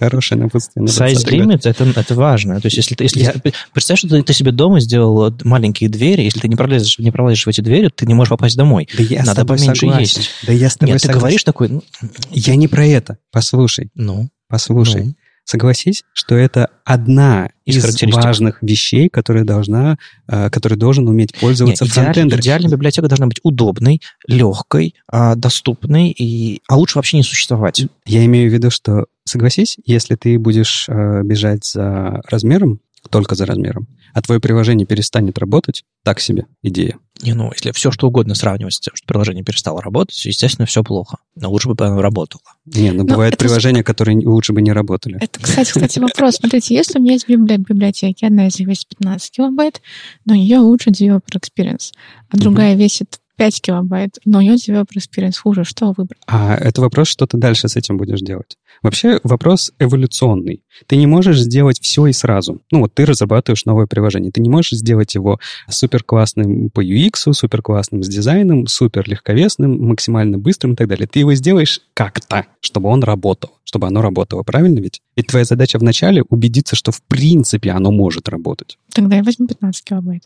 хорошее напутствие. Size limit это, важно. То есть, если ты, представь, что ты, себе дома сделал маленькие двери, если ты не пролезешь, не пролезешь в эти двери, ты не можешь попасть домой. Да я Надо поменьше есть. Да я с тобой Нет, согласен. ты говоришь такой... Ну, я не про это. Послушай. Ну? Послушай. Согласись, что это одна из, из важных вещей, которые должна, э, который должен уметь пользоваться Нет, идеаль, Идеальная библиотека должна быть удобной, легкой, а, доступной, и, а лучше вообще не существовать. Я имею в виду, что, согласись, если ты будешь э, бежать за размером, только за размером, а твое приложение перестанет работать, так себе идея. Не, ну, если все что угодно сравнивать с тем, что приложение перестало работать, естественно, все плохо. Но лучше бы оно работало. Не, ну, Ну, бывают приложения, которые лучше бы не работали. Это, кстати, кстати, вопрос. Смотрите, если у меня есть библи- библиотеки, одна из них весит 15 килобайт, но у нее лучше Developer Experience, а другая весит 5 килобайт, но у нее Developer Experience хуже, что выбрать? А это вопрос, что ты дальше с этим будешь делать. Вообще вопрос эволюционный. Ты не можешь сделать все и сразу. Ну вот ты разрабатываешь новое приложение. Ты не можешь сделать его супер классным по UX, супер классным с дизайном, супер легковесным, максимально быстрым и так далее. Ты его сделаешь как-то, чтобы он работал, чтобы оно работало. Правильно ведь? И твоя задача вначале убедиться, что в принципе оно может работать. Тогда я возьму 15 килобайт.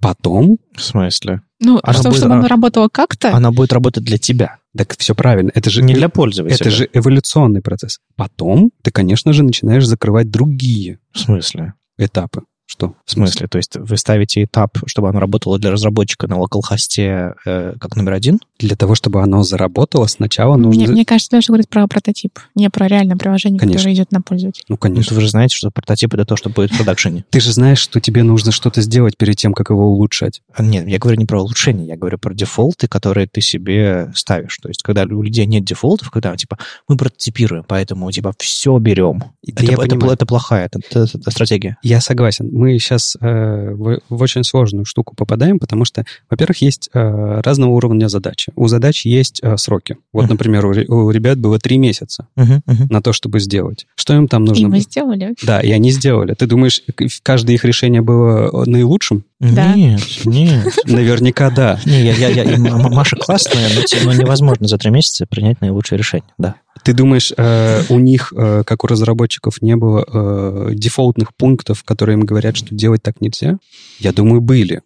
Потом, В смысле? Ну, Она чтобы, будет- чтобы она- оно работало как-то, Она будет работать для тебя, так все правильно. Это же не для пользователя. Это же эволюционный процесс. Потом ты, конечно же, начинаешь закрывать другие В смысле? этапы. Что? В смысле? То есть вы ставите этап, чтобы оно работало для разработчика на локал-хосте э, как номер один? Для того, чтобы оно заработало, сначала мне, нужно... мне кажется, Леша говорит про прототип, не про реальное приложение, Конечно. которое идет на пользователя. Ну, Ну, конечно. вы же знаете, что прототип это то, что будет в продакшене. Ты же знаешь, что тебе нужно что-то сделать перед тем, как его улучшать. А, Нет, я говорю не про улучшение, я говорю про дефолты, которые ты себе ставишь. То есть, когда у людей нет дефолтов, когда, типа, мы прототипируем, поэтому, типа, все берем. Это, я это, понимаю. это плохая это, это- это стратегия. Я согласен. Мы сейчас в, в очень сложную штуку попадаем, потому что, во-первых, есть э, разного уровня задачи. У задач есть э, сроки. Вот, Мгм. например, у, у ребят было три месяца Мгм, мгм. на то, чтобы сделать. Что им там И нужно? мы было? сделали. Да, и они сделали. Ты думаешь, к- каждое их решение было наилучшим? Да. Нет, нет. Наверняка да. Не, я, я, я- и Маша классная, но, но невозможно за три месяца принять наилучшее решение. Да. Ты думаешь, э, у них, э, как у разработчиков, не было э, дефолтных пунктов, которые им говорят, что делать так нельзя? Я думаю, были.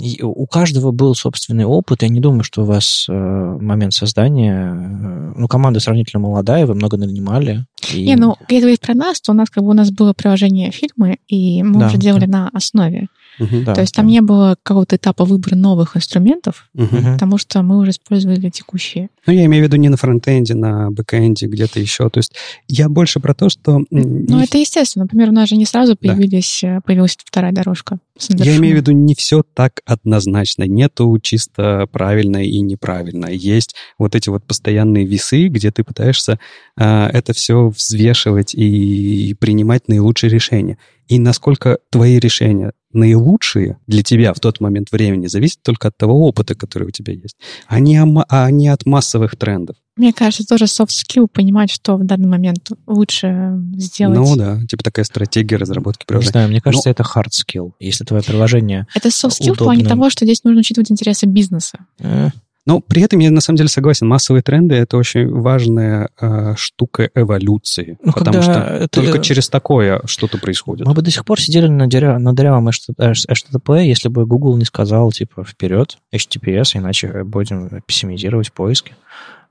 И У каждого был собственный опыт. Я не думаю, что у вас э, момент создания... э, Ну, команда сравнительно молодая, вы много нанимали. и- Не, ну, если говорить про нас, то у нас как бы у нас было приложение фильмы, и мы Да, уже делали на основе. Да, то есть там да. не было какого-то этапа выбора новых инструментов. Мгм. потому что мы уже использовали текущие. Ну, я имею в виду не на фронтенде, на бэкенде, где-то еще. То есть я больше про то, что... Ну, не- это естественно. Например, у нас же не сразу Да. появились, э, появилась вторая дорожка. Я имею в виду не все так однозначно. Нету чисто правильно и неправильно. Есть вот эти вот постоянные весы, где ты пытаешься а, это все взвешивать и принимать наилучшие решения. И насколько твои решения наилучшие для тебя в тот момент времени зависит только от того опыта, который у тебя есть, а не, о а не от массовых трендов. Мне кажется, тоже soft skill понимать, что в данный момент лучше сделать. Ну да, типа такая стратегия разработки Не приложения. знаю, мне кажется, это hard skill. Если твое приложение... Это soft skill в плане удобным. того, что здесь нужно учитывать интересы бизнеса. э, Но при этом я на самом деле согласен, массовые тренды это очень важная э, штука эволюции, Ну, потому что это- только через такое что-то происходит. Мы бы до сих пор сидели на, деря... на дырявом HTTP, если бы Google не сказал, типа, вперед, HTTPS, иначе будем пессимизировать поиски.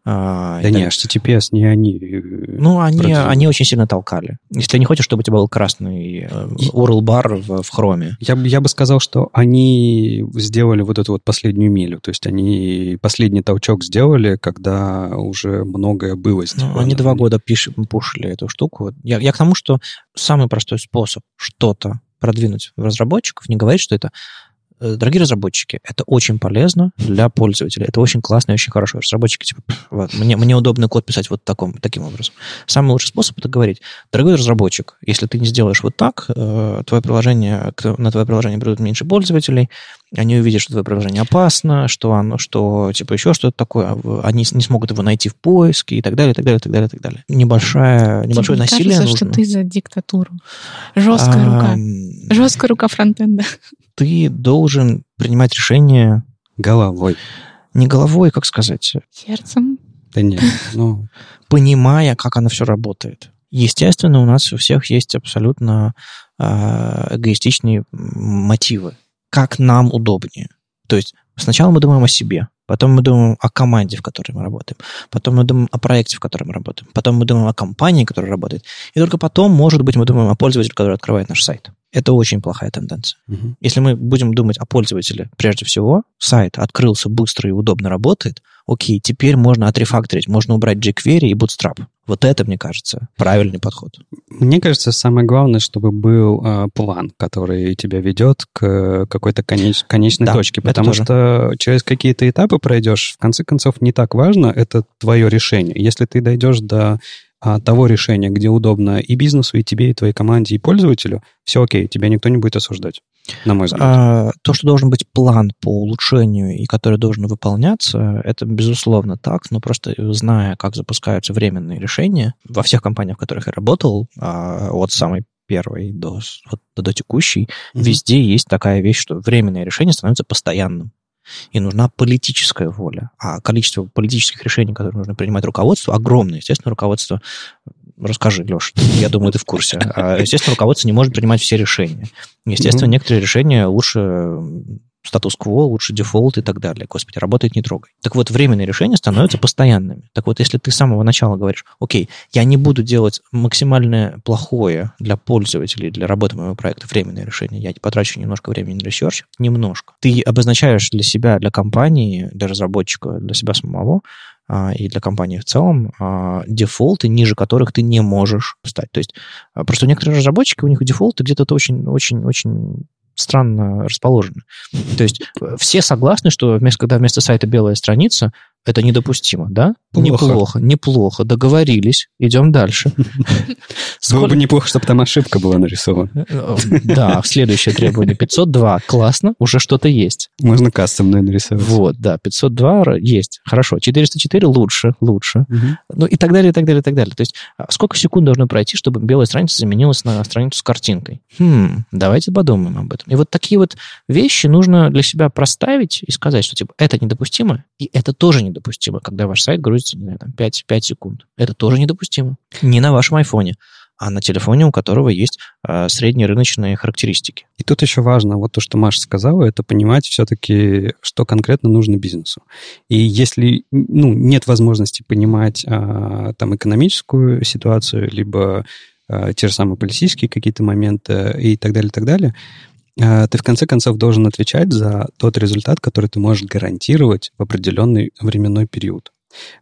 А, Да не, так- HTTPS не они. э, Ну, они, продвинули. они очень сильно толкали. Если ты не хочешь, чтобы у тебя был красный э, URL-бар в, в хроме. Я, бы- я бы сказал, что они сделали вот эту вот последнюю милю. То есть они последний толчок сделали, когда уже многое было Ну, сделано. они два года пиш... пушили эту штуку. Я, я к тому, что самый простой способ что-то продвинуть в разработчиков, не говорить, что это э, Дорогие разработчики, это очень полезно для пользователя. Это очень классно и очень хорошо. Разработчики, типа, «Пф, вот, мне, мне удобно код писать вот таком, таким образом. Самый лучший способ это говорить. Дорогой разработчик, если ты не сделаешь вот так, э, твое приложение, на твое приложение придут меньше пользователей, они увидят, что твое приложение опасно, что оно, что типа еще что-то такое, а они не смогут его найти в поиске и так далее, и так далее, и так далее, и так далее. Небольшая, небольшое Тебе насилие кажется, нужно. что ты за диктатуру. Жесткая рука. Жесткая рука фронтенда. Ты должен принимать решения Головой. не головой, как сказать, Сердцем. Да нет, ну... понимая, как оно все работает. Естественно, у нас у всех есть абсолютно а, эгоистичные мотивы. Как нам удобнее. То есть сначала мы думаем о себе, потом мы думаем о команде, в которой мы работаем, потом мы думаем о проекте, в котором мы работаем, потом мы думаем о компании, которая работает, и только потом, может быть, мы думаем о пользователе, который открывает наш сайт. Это очень плохая тенденция. мгм. Если мы будем думать о пользователе прежде всего, сайт открылся быстро и удобно работает, окей, теперь можно отрефакторить, можно убрать jQuery и Bootstrap. Вот это, мне кажется, правильный подход. Мне кажется, самое главное, чтобы был э, план, который тебя ведет к какой-то конеч, конечной да, точке. Потому что через какие-то этапы пройдешь, в конце концов, не так важно, это твое решение. Если ты дойдешь до а, того решения, где удобно и бизнесу, и тебе, и твоей команде, и пользователю, все окей, тебя никто не будет осуждать, на мой взгляд. А, то, что должен быть план по улучшению и который должен выполняться, это безусловно так, но просто зная, как запускаются временные решения, во всех компаниях, в которых я работал, а, от самой первой до, вот, до текущей, mm-hmm. везде есть такая вещь, что временное решение становится постоянным и нужна политическая воля. А количество политических решений, которые нужно принимать руководству, огромное. Естественно, руководство... Расскажи, Леша, я думаю, ты в курсе. А, естественно, руководство не может принимать все решения. Естественно, некоторые решения лучше статус-кво, лучше дефолт и так далее. Господи, работает, не трогай. Так вот, временные решения становятся постоянными. Так вот, если ты с самого начала говоришь, окей, я не буду делать максимально плохое для пользователей, для работы моего проекта временное решение, я потрачу немножко времени на research, немножко. Ты обозначаешь для себя, для компании, для разработчика, для себя самого, и для компании в целом а, дефолты, ниже которых ты не можешь стать. То есть а, просто некоторые разработчики, у них дефолты где-то очень-очень-очень странно расположены. То есть э, все согласны, что вместо, когда вместо сайта белая страница, это недопустимо, да? Плохо. Неплохо, неплохо. Договорились, идем дальше. [laughs] Было бы неплохо, чтобы там ошибка была нарисована. Э, да, следующее требование 502. Классно, уже что-то есть. Можно кастомное нарисовать. Вот, да, 502 есть. Хорошо. 404 лучше, лучше. Ну и так далее, и так далее, и так далее. То есть а сколько секунд должно пройти, чтобы белая страница заменилась на страницу с картинкой? Хм, давайте подумаем об этом. И вот такие вот вещи нужно для себя проставить и сказать, что типа это недопустимо, и это тоже недопустимо недопустимо, когда ваш сайт грузится, не знаю, там 5, 5 секунд. Это тоже недопустимо. Не на вашем айфоне, а на телефоне, у которого есть э, среднерыночные характеристики. И тут еще важно, вот то, что Маша сказала, это понимать все-таки, что конкретно нужно бизнесу. И если ну, нет возможности понимать э, там экономическую ситуацию, либо э, те же самые политические какие-то моменты и так далее, и так далее, а, ты в конце концов должен отвечать за тот результат, который ты можешь гарантировать в определенный временной период.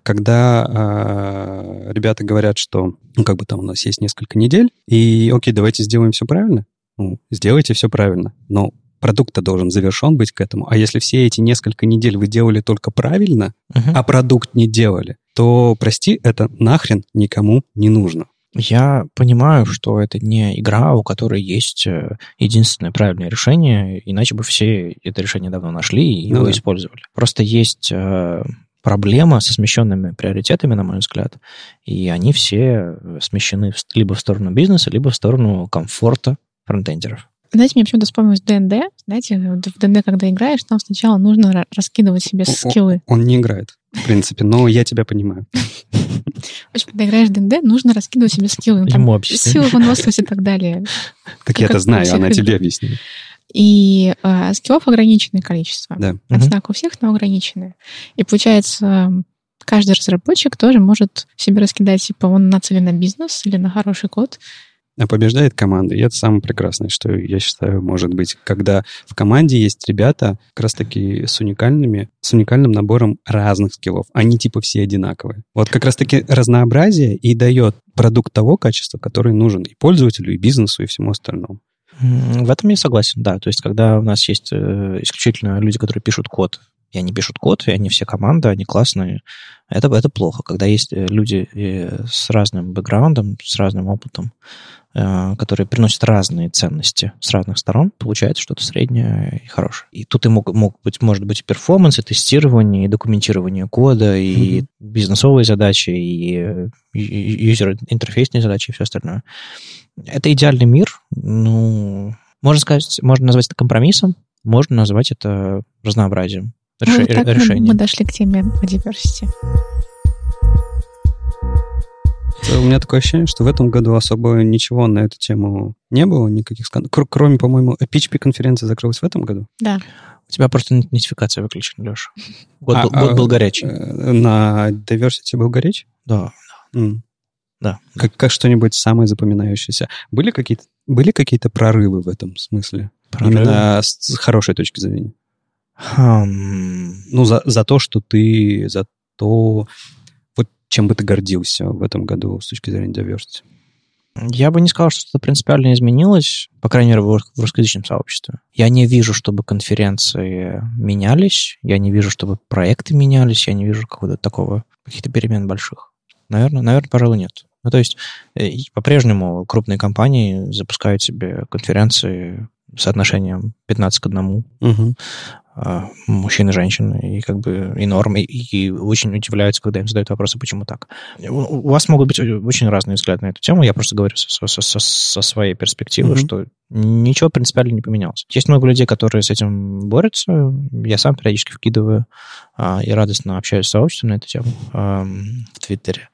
Когда э, ребята говорят, что ну, как бы там у нас есть несколько недель, и окей, давайте сделаем все правильно, ну, сделайте все правильно, но продукт-то должен завершен быть к этому. А если все эти несколько недель вы делали только правильно, uh-huh. а продукт не делали, то, прости, это нахрен никому не нужно. Я понимаю, что это не игра, у которой есть э, единственное правильное решение, иначе бы все это решение давно нашли и ну, его да. использовали. Просто есть э, проблема со смещенными приоритетами, на мой взгляд, и они все смещены либо в сторону бизнеса, либо в сторону комфорта фронтендеров. Знаете, мне почему-то вспомнилось ДНД. Знаете, в ДНД, когда играешь, там сначала нужно раскидывать себе скиллы. Он, он не играет, в принципе, но я тебя понимаю. В общем, когда играешь в ДНД, нужно раскидывать себе скиллы. Там Ему силы, выносливость и так далее. Так я-то знаю, она тебе объяснит. И э, скиллов ограниченное количество. Да. Однако у всех, но ограниченное. И получается, каждый разработчик тоже может себе раскидать, типа, он нацелен на бизнес или на хороший код, а побеждает команда. И это самое прекрасное, что я считаю, может быть, когда в команде есть ребята как раз-таки с уникальными, с уникальным набором разных скиллов. Они типа все одинаковые. Вот как раз-таки разнообразие и дает продукт того качества, который нужен и пользователю, и бизнесу, и всему остальному. В этом я согласен, да. То есть, когда у нас есть э, исключительно люди, которые пишут код, и они пишут код, и они все команда, они классные, это, это плохо. Когда есть э, люди э, с разным бэкграундом, с разным опытом, Э, которые приносят разные ценности с разных сторон, получается что-то среднее и хорошее. И тут и мог, мог быть, может быть и перформанс, и тестирование, и документирование кода, и mm-hmm. бизнесовые задачи, и юзер-интерфейсные задачи, и все остальное. Это идеальный мир. Ну, можно сказать, можно назвать это компромиссом, можно назвать это разнообразием ну, реш... вот решений. Мы, мы дошли к теме о diversity. У меня такое ощущение, что в этом году особо ничего на эту тему не было, никаких скандалов. Кроме, по-моему, PHP-конференция закрылась в этом году. Да. У тебя просто нотификация выключена, Леша. Год, а, был, год а, был горячий. Э, на Diversity был горячий? Да. Mm. Да. Как, как что-нибудь самое запоминающееся. Были какие-то, были какие-то прорывы в этом смысле? Прорывы? Именно с хорошей точки зрения. Хм. Ну, за, за то, что ты, за что вот чем бы ты гордился в этом году с точки зрения diversity? Я бы не сказал, что что-то принципиально изменилось, по крайней мере, в русскоязычном сообществе. Я не вижу, чтобы конференции менялись, я не вижу, чтобы проекты менялись, я не вижу какого-то такого, каких-то перемен больших. Наверное, наверное, пожалуй, нет. Ну, то есть э, по-прежнему крупные компании запускают себе конференции соотношением 15 к 1. Угу. А, мужчин и женщин, и как бы и нормы, и, и очень удивляются, когда им задают вопросы, почему так. У, у вас могут быть очень разные взгляды на эту тему, я просто говорю со, со, со, со своей перспективы, mm-hmm. что ничего принципиально не поменялось. Есть много людей, которые с этим борются, я сам периодически вкидываю а, и радостно общаюсь с сообществом на эту тему а, в Твиттере.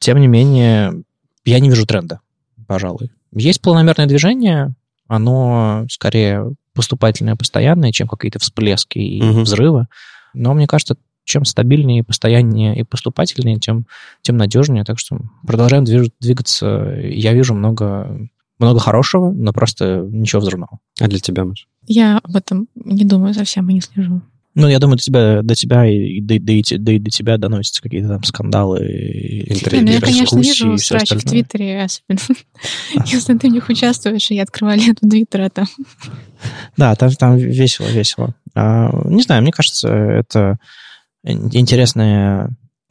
Тем не менее, я не вижу тренда, пожалуй. Есть планомерное движение, оно скорее поступательное, постоянное, чем какие-то всплески и угу. взрывы. Но мне кажется, чем стабильнее, постояннее и поступательнее, тем, тем надежнее. Так что продолжаем двигаться. Я вижу много, много хорошего, но просто ничего взрывного. А для тебя, Маш? Я об этом не думаю совсем и не слежу. Ну, я думаю, до тебя, до тебя и до, до, до, до тебя доносятся какие-то там скандалы, интервью, ну, Я, конечно, вижу срач в Твиттере, особенно а. если ты в них участвуешь, и я открываю ленту Твиттера там. Да, там, там весело, весело. А, не знаю, мне кажется, это интересная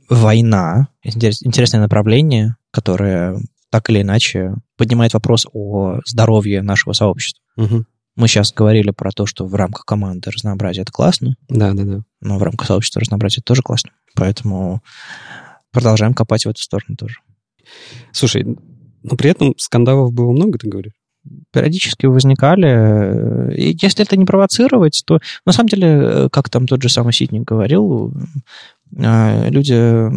война, интересное направление, которое так или иначе поднимает вопрос о здоровье нашего сообщества. Угу. Мы сейчас говорили про то, что в рамках команды разнообразие это классно. Да, да, да. Но в рамках сообщества разнообразие тоже классно. Поэтому продолжаем копать в эту сторону тоже. Слушай, но при этом скандалов было много, ты говоришь? периодически возникали. И если это не провоцировать, то на самом деле, как там тот же самый Ситник говорил, э, люди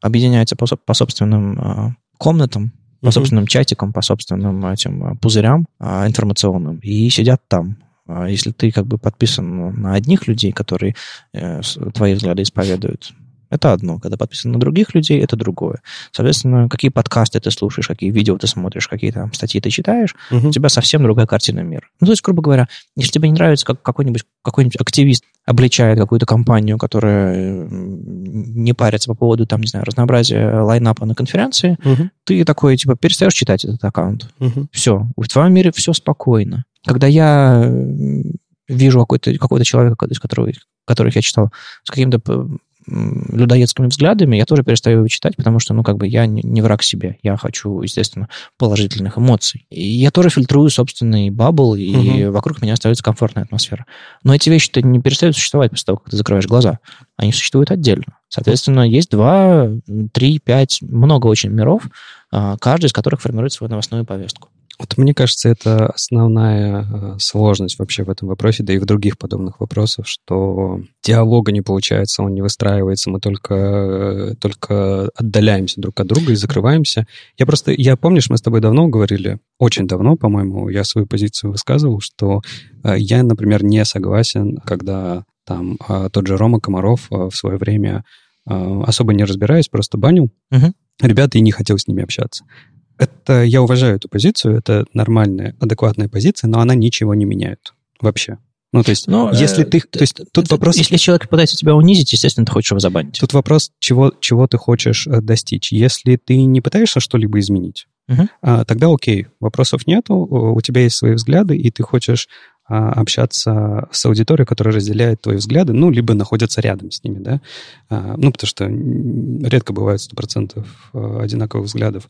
объединяются по, по собственным э, комнатам, по собственным чатикам, по собственным этим э, пузырям а, информационным и сидят там. А если ты как бы подписан на одних людей, которые э, твои взгляды исповедуют, это одно. Когда подписан на других людей, это другое. Соответственно, какие подкасты ты слушаешь, какие видео ты смотришь, какие там статьи ты читаешь, угу. у тебя совсем другая картина мира. Ну, то есть, грубо говоря, если тебе не нравится, как какой-нибудь какой активист обличает какую-то компанию, которая не парится по поводу, там, не знаю, разнообразия лайнапа на конференции, угу. ты такой, типа, перестаешь читать этот аккаунт. Угу. Все. В твоем мире все спокойно. Когда я вижу какой-то какой человека, из которого, которых я читал, с каким-то людоедскими взглядами, я тоже перестаю его читать, потому что, ну, как бы я не враг себе. Я хочу, естественно, положительных эмоций. И я тоже фильтрую собственный бабл, и угу. вокруг меня остается комфортная атмосфера. Но эти вещи-то не перестают существовать после того, как ты закрываешь глаза. Они существуют отдельно. Соответственно, есть два, три, пять, много очень миров, а, каждый из которых формирует свою новостную повестку. Вот мне кажется, это основная э, сложность вообще в этом вопросе, да и в других подобных вопросах, что диалога не получается, он не выстраивается, мы только, э, только отдаляемся друг от друга и закрываемся. Я просто, я помнишь, мы с тобой давно говорили, очень давно, по-моему, я свою позицию высказывал, что э, я, например, не согласен, когда там тот же Рома Комаров в свое время особо не разбираясь, просто банил. Угу. Ребята и не хотел с ними общаться. Это, я уважаю эту позицию, это нормальная, адекватная позиция, но она ничего не меняет вообще. Ну, то есть, но, если э, ты... То есть, тут вопрос... Если человек пытается тебя унизить, естественно, ты хочешь его забанить. Тут вопрос, чего, чего ты хочешь э, достичь. Если ты не пытаешься что-либо изменить, а, тогда окей, вопросов нету, у тебя есть свои взгляды, и ты хочешь а, общаться с аудиторией, которая разделяет твои взгляды, ну, либо находится рядом с ними, да. А, ну, потому что редко бывает 100% э, одинаковых взглядов.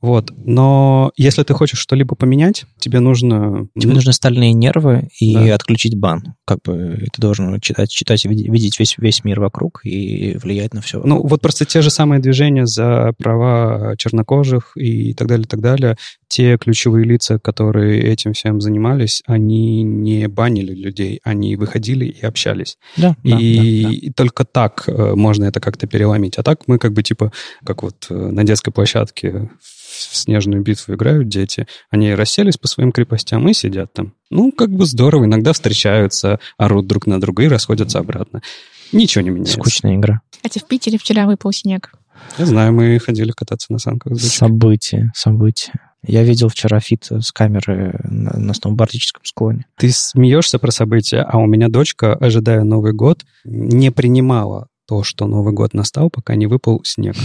Вот. Но если ты хочешь что-либо поменять, тебе нужно... Тебе нужны стальные нервы и да. отключить бан. Как бы ты должен читать, читать и видеть весь, весь мир вокруг и влиять на все. Ну, вот просто те же самые движения за права чернокожих и так далее, так далее, те ключевые лица, которые этим всем занимались, они не банили людей, они выходили и общались. Да, и, да, да, да. и только так э, можно это как-то переломить. А так мы как бы типа, как вот э, на детской площадке в снежную битву играют дети, они расселись по своим крепостям и сидят там. Ну, как бы здорово, иногда встречаются, орут друг на друга и расходятся обратно. Ничего не меняется. Скучная игра. Хотя в Питере вчера выпал снег. Я знаю, мы ходили кататься на санках. События, события. Я видел вчера feed с камеры на, на сноубордическом склоне. Ты смеешься про события, а у меня дочка, ожидая Новый год, не принимала то, что Новый год настал, пока не выпал снег.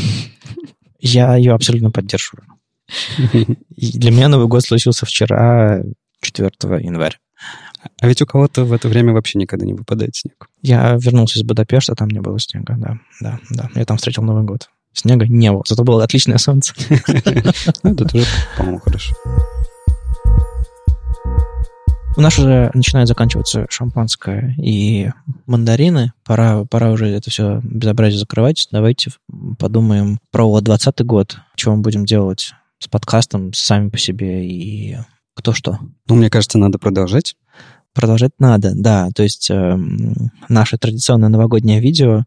[laughs] Я ее абсолютно поддерживаю. Для меня Новый год случился вчера, 4 января. А ведь у кого-то в это время вообще никогда не выпадает снег. Я вернулся из Будапешта, там не было снега, да, да, да. Я там встретил Новый год. Снега не было, зато было отличное солнце. [laughs] Это тоже, по-моему, хорошо. У нас уже начинает заканчиваться шампанское и мандарины. Пора, пора уже это все безобразие закрывать. Давайте подумаем про 2020 год. Что мы будем делать с подкастом сами по себе и кто что. Ну, мне кажется, надо продолжать. Продолжать надо, да. То есть э, наше традиционное новогоднее видео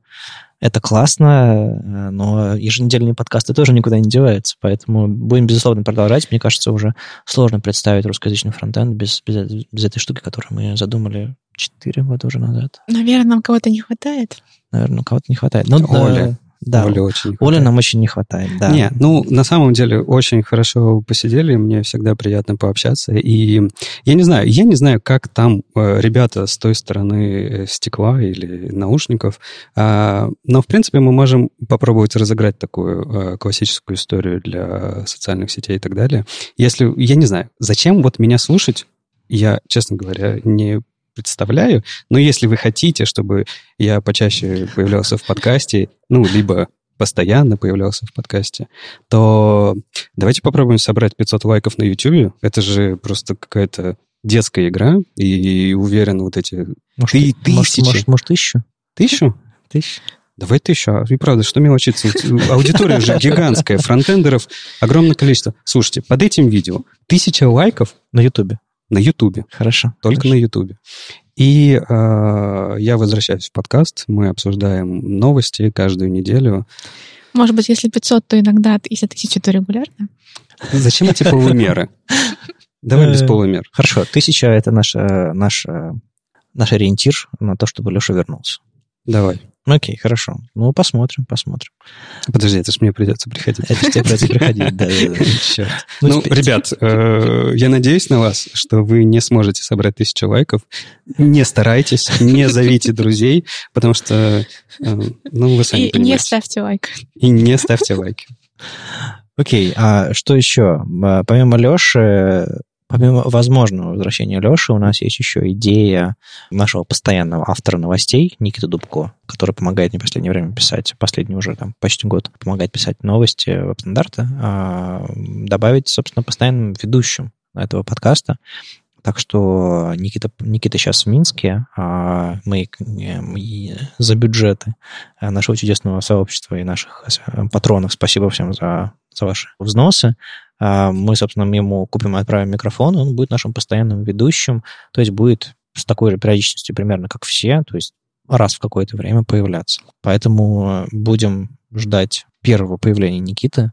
это классно, э, но еженедельные подкасты тоже никуда не деваются, поэтому будем, безусловно, продолжать. Мне кажется, уже сложно представить русскоязычный фронтенд без, без, без этой штуки, которую мы задумали 4 года уже назад. Наверное, нам кого-то не хватает. Наверное, кого-то не хватает. Ну, Оля. Да, Оля очень Оля нам очень не хватает, да. Не, ну, на самом деле, очень хорошо посидели, мне всегда приятно пообщаться, и я не знаю, я не знаю, как там э, ребята с той стороны э, стекла или наушников, э, но, в принципе, мы можем попробовать разыграть такую э, классическую историю для социальных сетей и так далее. Если, я не знаю, зачем вот меня слушать, я, честно говоря, не представляю. Но если вы хотите, чтобы я почаще появлялся в подкасте, ну, либо постоянно появлялся в подкасте, то давайте попробуем собрать 500 лайков на YouTube. Это же просто какая-то детская игра, и уверен, вот эти может, ты, тысячи... Может, может, может, тысячу? Тысячу? Тысячу. Давай тысячу. А, и правда, что мелочиться? Аудитория же гигантская, фронтендеров огромное количество. Слушайте, под этим видео тысяча лайков на YouTube. На Ютубе. Хорошо. Только хорошо. на Ютубе. И э, я возвращаюсь в подкаст. Мы обсуждаем новости каждую неделю. Может быть, если 500, то иногда, если 1000, то регулярно? Зачем эти полумеры? Давай без полумер. Хорошо, тысяча — это наш, наш, наш ориентир на то, чтобы Леша вернулся. Давай. Окей, хорошо. Ну, посмотрим, посмотрим. Подожди, это ж мне придется приходить. Это ж тебе придется приходить, да. [laughs] Черт. Ну, ребят, я надеюсь на вас, что вы не сможете собрать тысячу лайков. Не старайтесь, не зовите друзей, потому что, ну, вы сами И не ставьте лайк. И не ставьте лайки. Окей, а что еще? Помимо Леши, Помимо возможного возвращения Леши, у нас есть еще идея нашего постоянного автора новостей Никиты Дубко, который помогает мне в последнее время писать, последний уже там почти год, помогает писать новости веб-стандарта, добавить, собственно, постоянным ведущим этого подкаста. Так что Никита, Никита сейчас в Минске, а мы, мы за бюджеты нашего чудесного сообщества и наших патронов, спасибо всем за, за ваши взносы, мы, собственно, ему купим и отправим микрофон, он будет нашим постоянным ведущим, то есть будет с такой же периодичностью примерно, как все, то есть раз в какое-то время появляться. Поэтому будем ждать первого появления Никиты,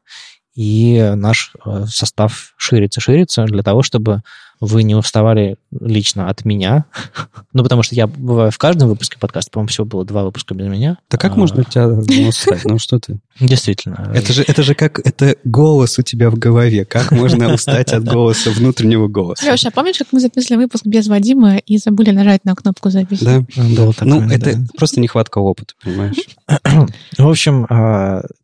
и наш состав ширится-ширится для того, чтобы вы не уставали лично от меня. [laughs] ну, потому что я бываю в каждом выпуске подкаста, по-моему, всего было два выпуска без меня. Да как а... можно тебя устать? Ну, что ты? Действительно. Это же, это же как, это голос у тебя в голове. Как можно устать от голоса, внутреннего голоса? Леша, а помнишь, как мы записывали выпуск без Вадима и забыли нажать на кнопку записи? Да, было такое, Ну, это да. просто нехватка опыта, понимаешь? [clears throat] в общем,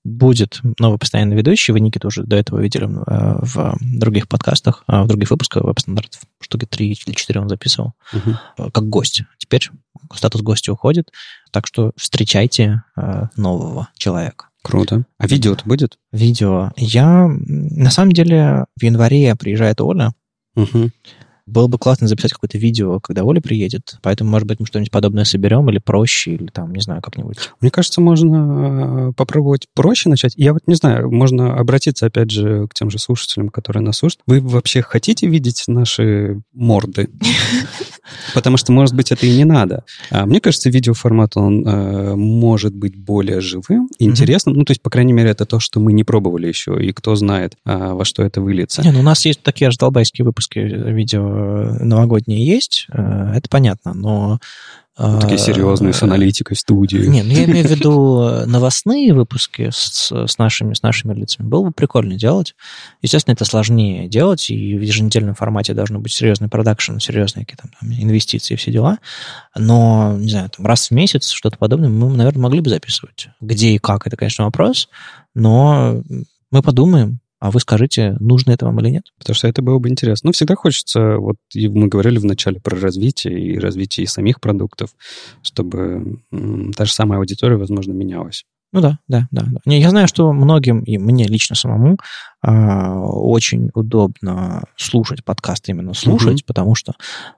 будет новый постоянный ведущий. Вы Никита уже до этого видели в других подкастах, в других выпусках веб-стандартов штуки три или четыре он записывал, угу. как гость. Теперь статус гостя уходит, так что встречайте э, нового человека. Круто. А видео-то будет? Видео. Я, на самом деле, в январе приезжает Оля. Угу. Было бы классно записать какое-то видео, когда Оля приедет. Поэтому, может быть, мы что-нибудь подобное соберем или проще, или там, не знаю, как-нибудь. Мне кажется, можно попробовать проще начать. Я вот не знаю, можно обратиться, опять же, к тем же слушателям, которые нас слушают. Вы вообще хотите видеть наши морды? [laughs] Потому что, может быть, это и не надо. А мне кажется, видеоформат, он э, может быть более живым, интересным. Ну, то есть, по крайней мере, это то, что мы не пробовали еще, и кто знает, э, во что это выльется. Не, ну, у нас есть такие раздолбайские выпуски видео новогодние есть, э, это понятно, но Ну, такие серьезные, с аналитикой в студии. Не, ну я имею в [laughs] виду новостные выпуски с, с, нашими, с нашими лицами. Было бы прикольно делать. Естественно, это сложнее делать, и в еженедельном формате должно быть серьезный продакшн, серьезные какие-то там инвестиции и все дела. Но, не знаю, там раз в месяц что-то подобное мы, наверное, могли бы записывать. Где и как, это, конечно, вопрос, но мы подумаем, а вы скажите, нужно это вам или нет? Потому что это было бы интересно. Ну, всегда хочется, вот и мы говорили вначале про развитие и развитие самих продуктов, чтобы та же самая аудитория, возможно, менялась. Ну да, да, да. да. Не, я знаю, что многим, и мне лично самому, а, очень удобно слушать подкаст, именно слушать, mm-hmm. потому что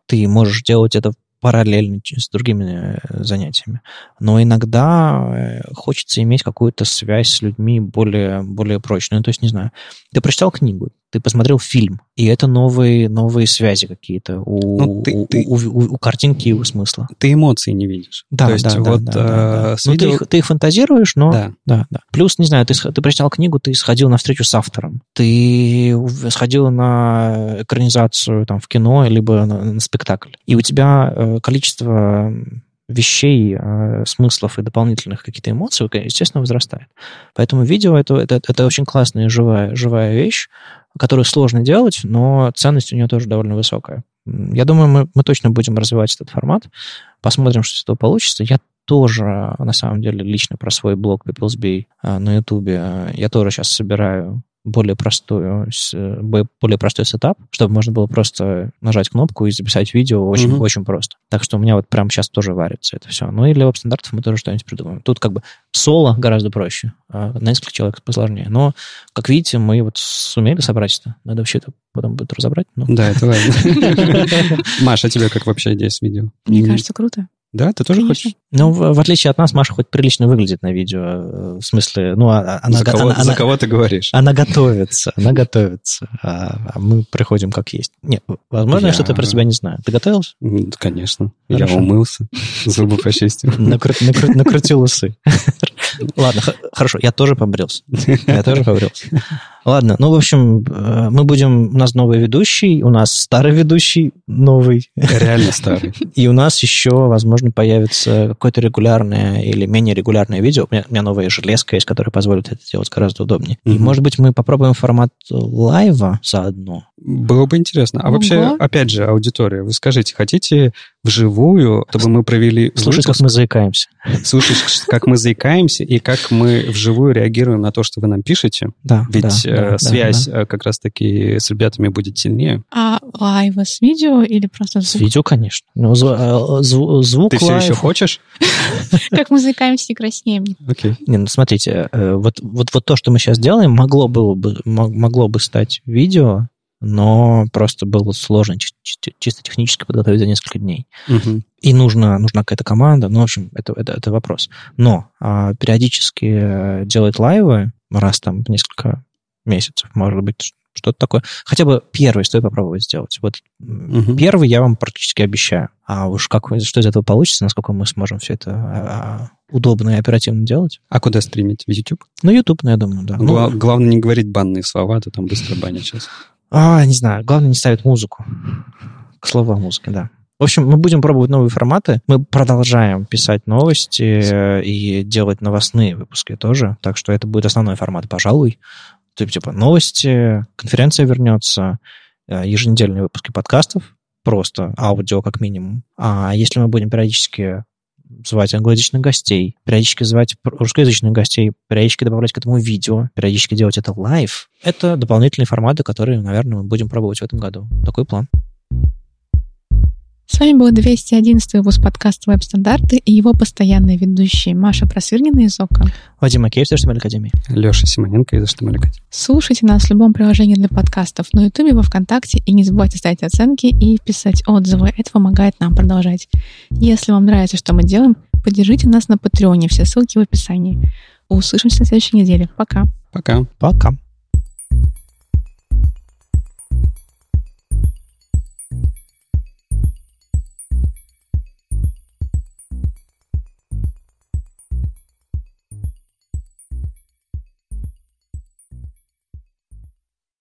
ты можешь делать это параллельно с другими э, занятиями. Но иногда э, хочется иметь какую-то связь с людьми более, более прочную. Ну, то есть, не знаю, ты прочитал книгу, ты посмотрел фильм, и это новые, новые связи какие-то у, ну, ты, у, ты, у, у, у картинки и у смысла. Ты эмоции не видишь. Да, То есть, да, вот, да, да, да, да. видео... ну, ты, их, ты их фантазируешь, но... Да. Да, да. Плюс, не знаю, ты, ты прочитал книгу, ты сходил на встречу с автором, ты сходил на экранизацию там, в кино, либо на, на спектакль, и у тебя э, количество вещей, э, смыслов и дополнительных каких-то эмоций, естественно, возрастает. Поэтому видео это, это, это очень классная живая, живая вещь, которую сложно делать, но ценность у нее тоже довольно высокая. Я думаю, мы, мы точно будем развивать этот формат. Посмотрим, что из этого получится. Я тоже, на самом деле, лично про свой блог People's Bay э, на Ютубе, э, я тоже сейчас собираю более простую, более простой сетап, чтобы можно было просто нажать кнопку и записать видео очень, mm-hmm. очень просто. Так что у меня вот прямо сейчас тоже варится это все. Ну и для веб-стандартов мы тоже что-нибудь придумаем. Тут как бы соло гораздо проще, а на несколько человек посложнее. Но, как видите, мы вот сумели собрать это. Надо вообще это потом будет разобрать. Но... Да, это важно. [laughs] Маша, а тебе как вообще идея с видео? Мне кажется, круто. Да, ты тоже Конечно. хочешь? Ну, в, в отличие от нас, Маша хоть прилично выглядит на видео. Э, в смысле, ну, а, а она... За кого, она, за кого ты говоришь? Она готовится, она готовится. А, а мы приходим как есть. Нет, возможно, я, я что-то про тебя не знаю. Ты готовился? Конечно. Хорошо. Я умылся, [laughs] зубы почистил. Накрутил усы. Ладно, хорошо, я тоже побрился. [laughs] Я тоже побрился. Ладно, ну, в общем, э, мы будем... У нас новый ведущий, у нас старый ведущий, новый. Реально [laughs] старый. И у нас еще, возможно, появится какое-то регулярное или менее регулярное видео. У меня, у меня новая железка есть, которая позволит это делать гораздо удобнее. Mm-hmm. И, может быть, мы попробуем формат лайва заодно. Было бы интересно. А Ого. вообще, опять же, аудитория, вы скажите, хотите вживую, чтобы мы провели... Слушать, выпуск, как мы заикаемся. Слушать, как мы заикаемся и как мы вживую реагируем на то, что вы нам пишете. Да, Ведь да, э, да, связь да, да. как раз-таки с ребятами будет сильнее. А live с видео или просто звук? С видео, конечно. Ну, зв- зв- звук Ты live... все еще хочешь? [laughs] Как мы заикаемся и краснеем. Окей. Не, ну смотрите, э, вот, вот, вот то, что мы сейчас делаем, могло, бы, могло бы стать видео, но просто было сложно чисто технически подготовить за несколько дней. Угу. И нужна, нужна какая-то команда, ну, в общем, это, это, это вопрос. Но а, периодически э, делать лайвы раз там в несколько месяцев, может быть, что-то такое. Хотя бы первый стоит попробовать сделать. Вот угу. первый я вам практически обещаю. А уж как, что из этого получится, насколько мы сможем все это а, удобно и оперативно делать. А куда стримить? В YouTube? Ну, YouTube, ну, я думаю, да. Гла- ну, главное не говорить банные слова, а то там быстро банят сейчас. А, не знаю, главное не ставить музыку. К слову о музыке, да. В общем, мы будем пробовать новые форматы. Мы продолжаем писать новости э, и делать новостные выпуски тоже. Так что это будет основной формат, пожалуй. Типа, типа новости, конференция вернется, э, еженедельные выпуски подкастов, просто аудио как минимум. А если мы будем периодически звать англоязычных гостей, периодически звать русскоязычных гостей, периодически добавлять к этому видео, периодически делать это live. Это дополнительные форматы, которые, наверное, мы будем пробовать в этом году. Такой план. С вами был 211 выпуск подкаста «Веб-стандарты» и его постоянные ведущие Маша Просвирнина из Okko. Вадим Макеев из HTML Академии. Леша Симоненко из HTML Академии. Слушайте нас в любом приложении для подкастов на Ютубе, во Вконтакте и не забывайте ставить оценки и писать отзывы. Это помогает нам продолжать. Если вам нравится, что мы делаем, поддержите нас на Патреоне. Все ссылки в описании. Услышимся на следующей неделе. Пока. Пока. Пока.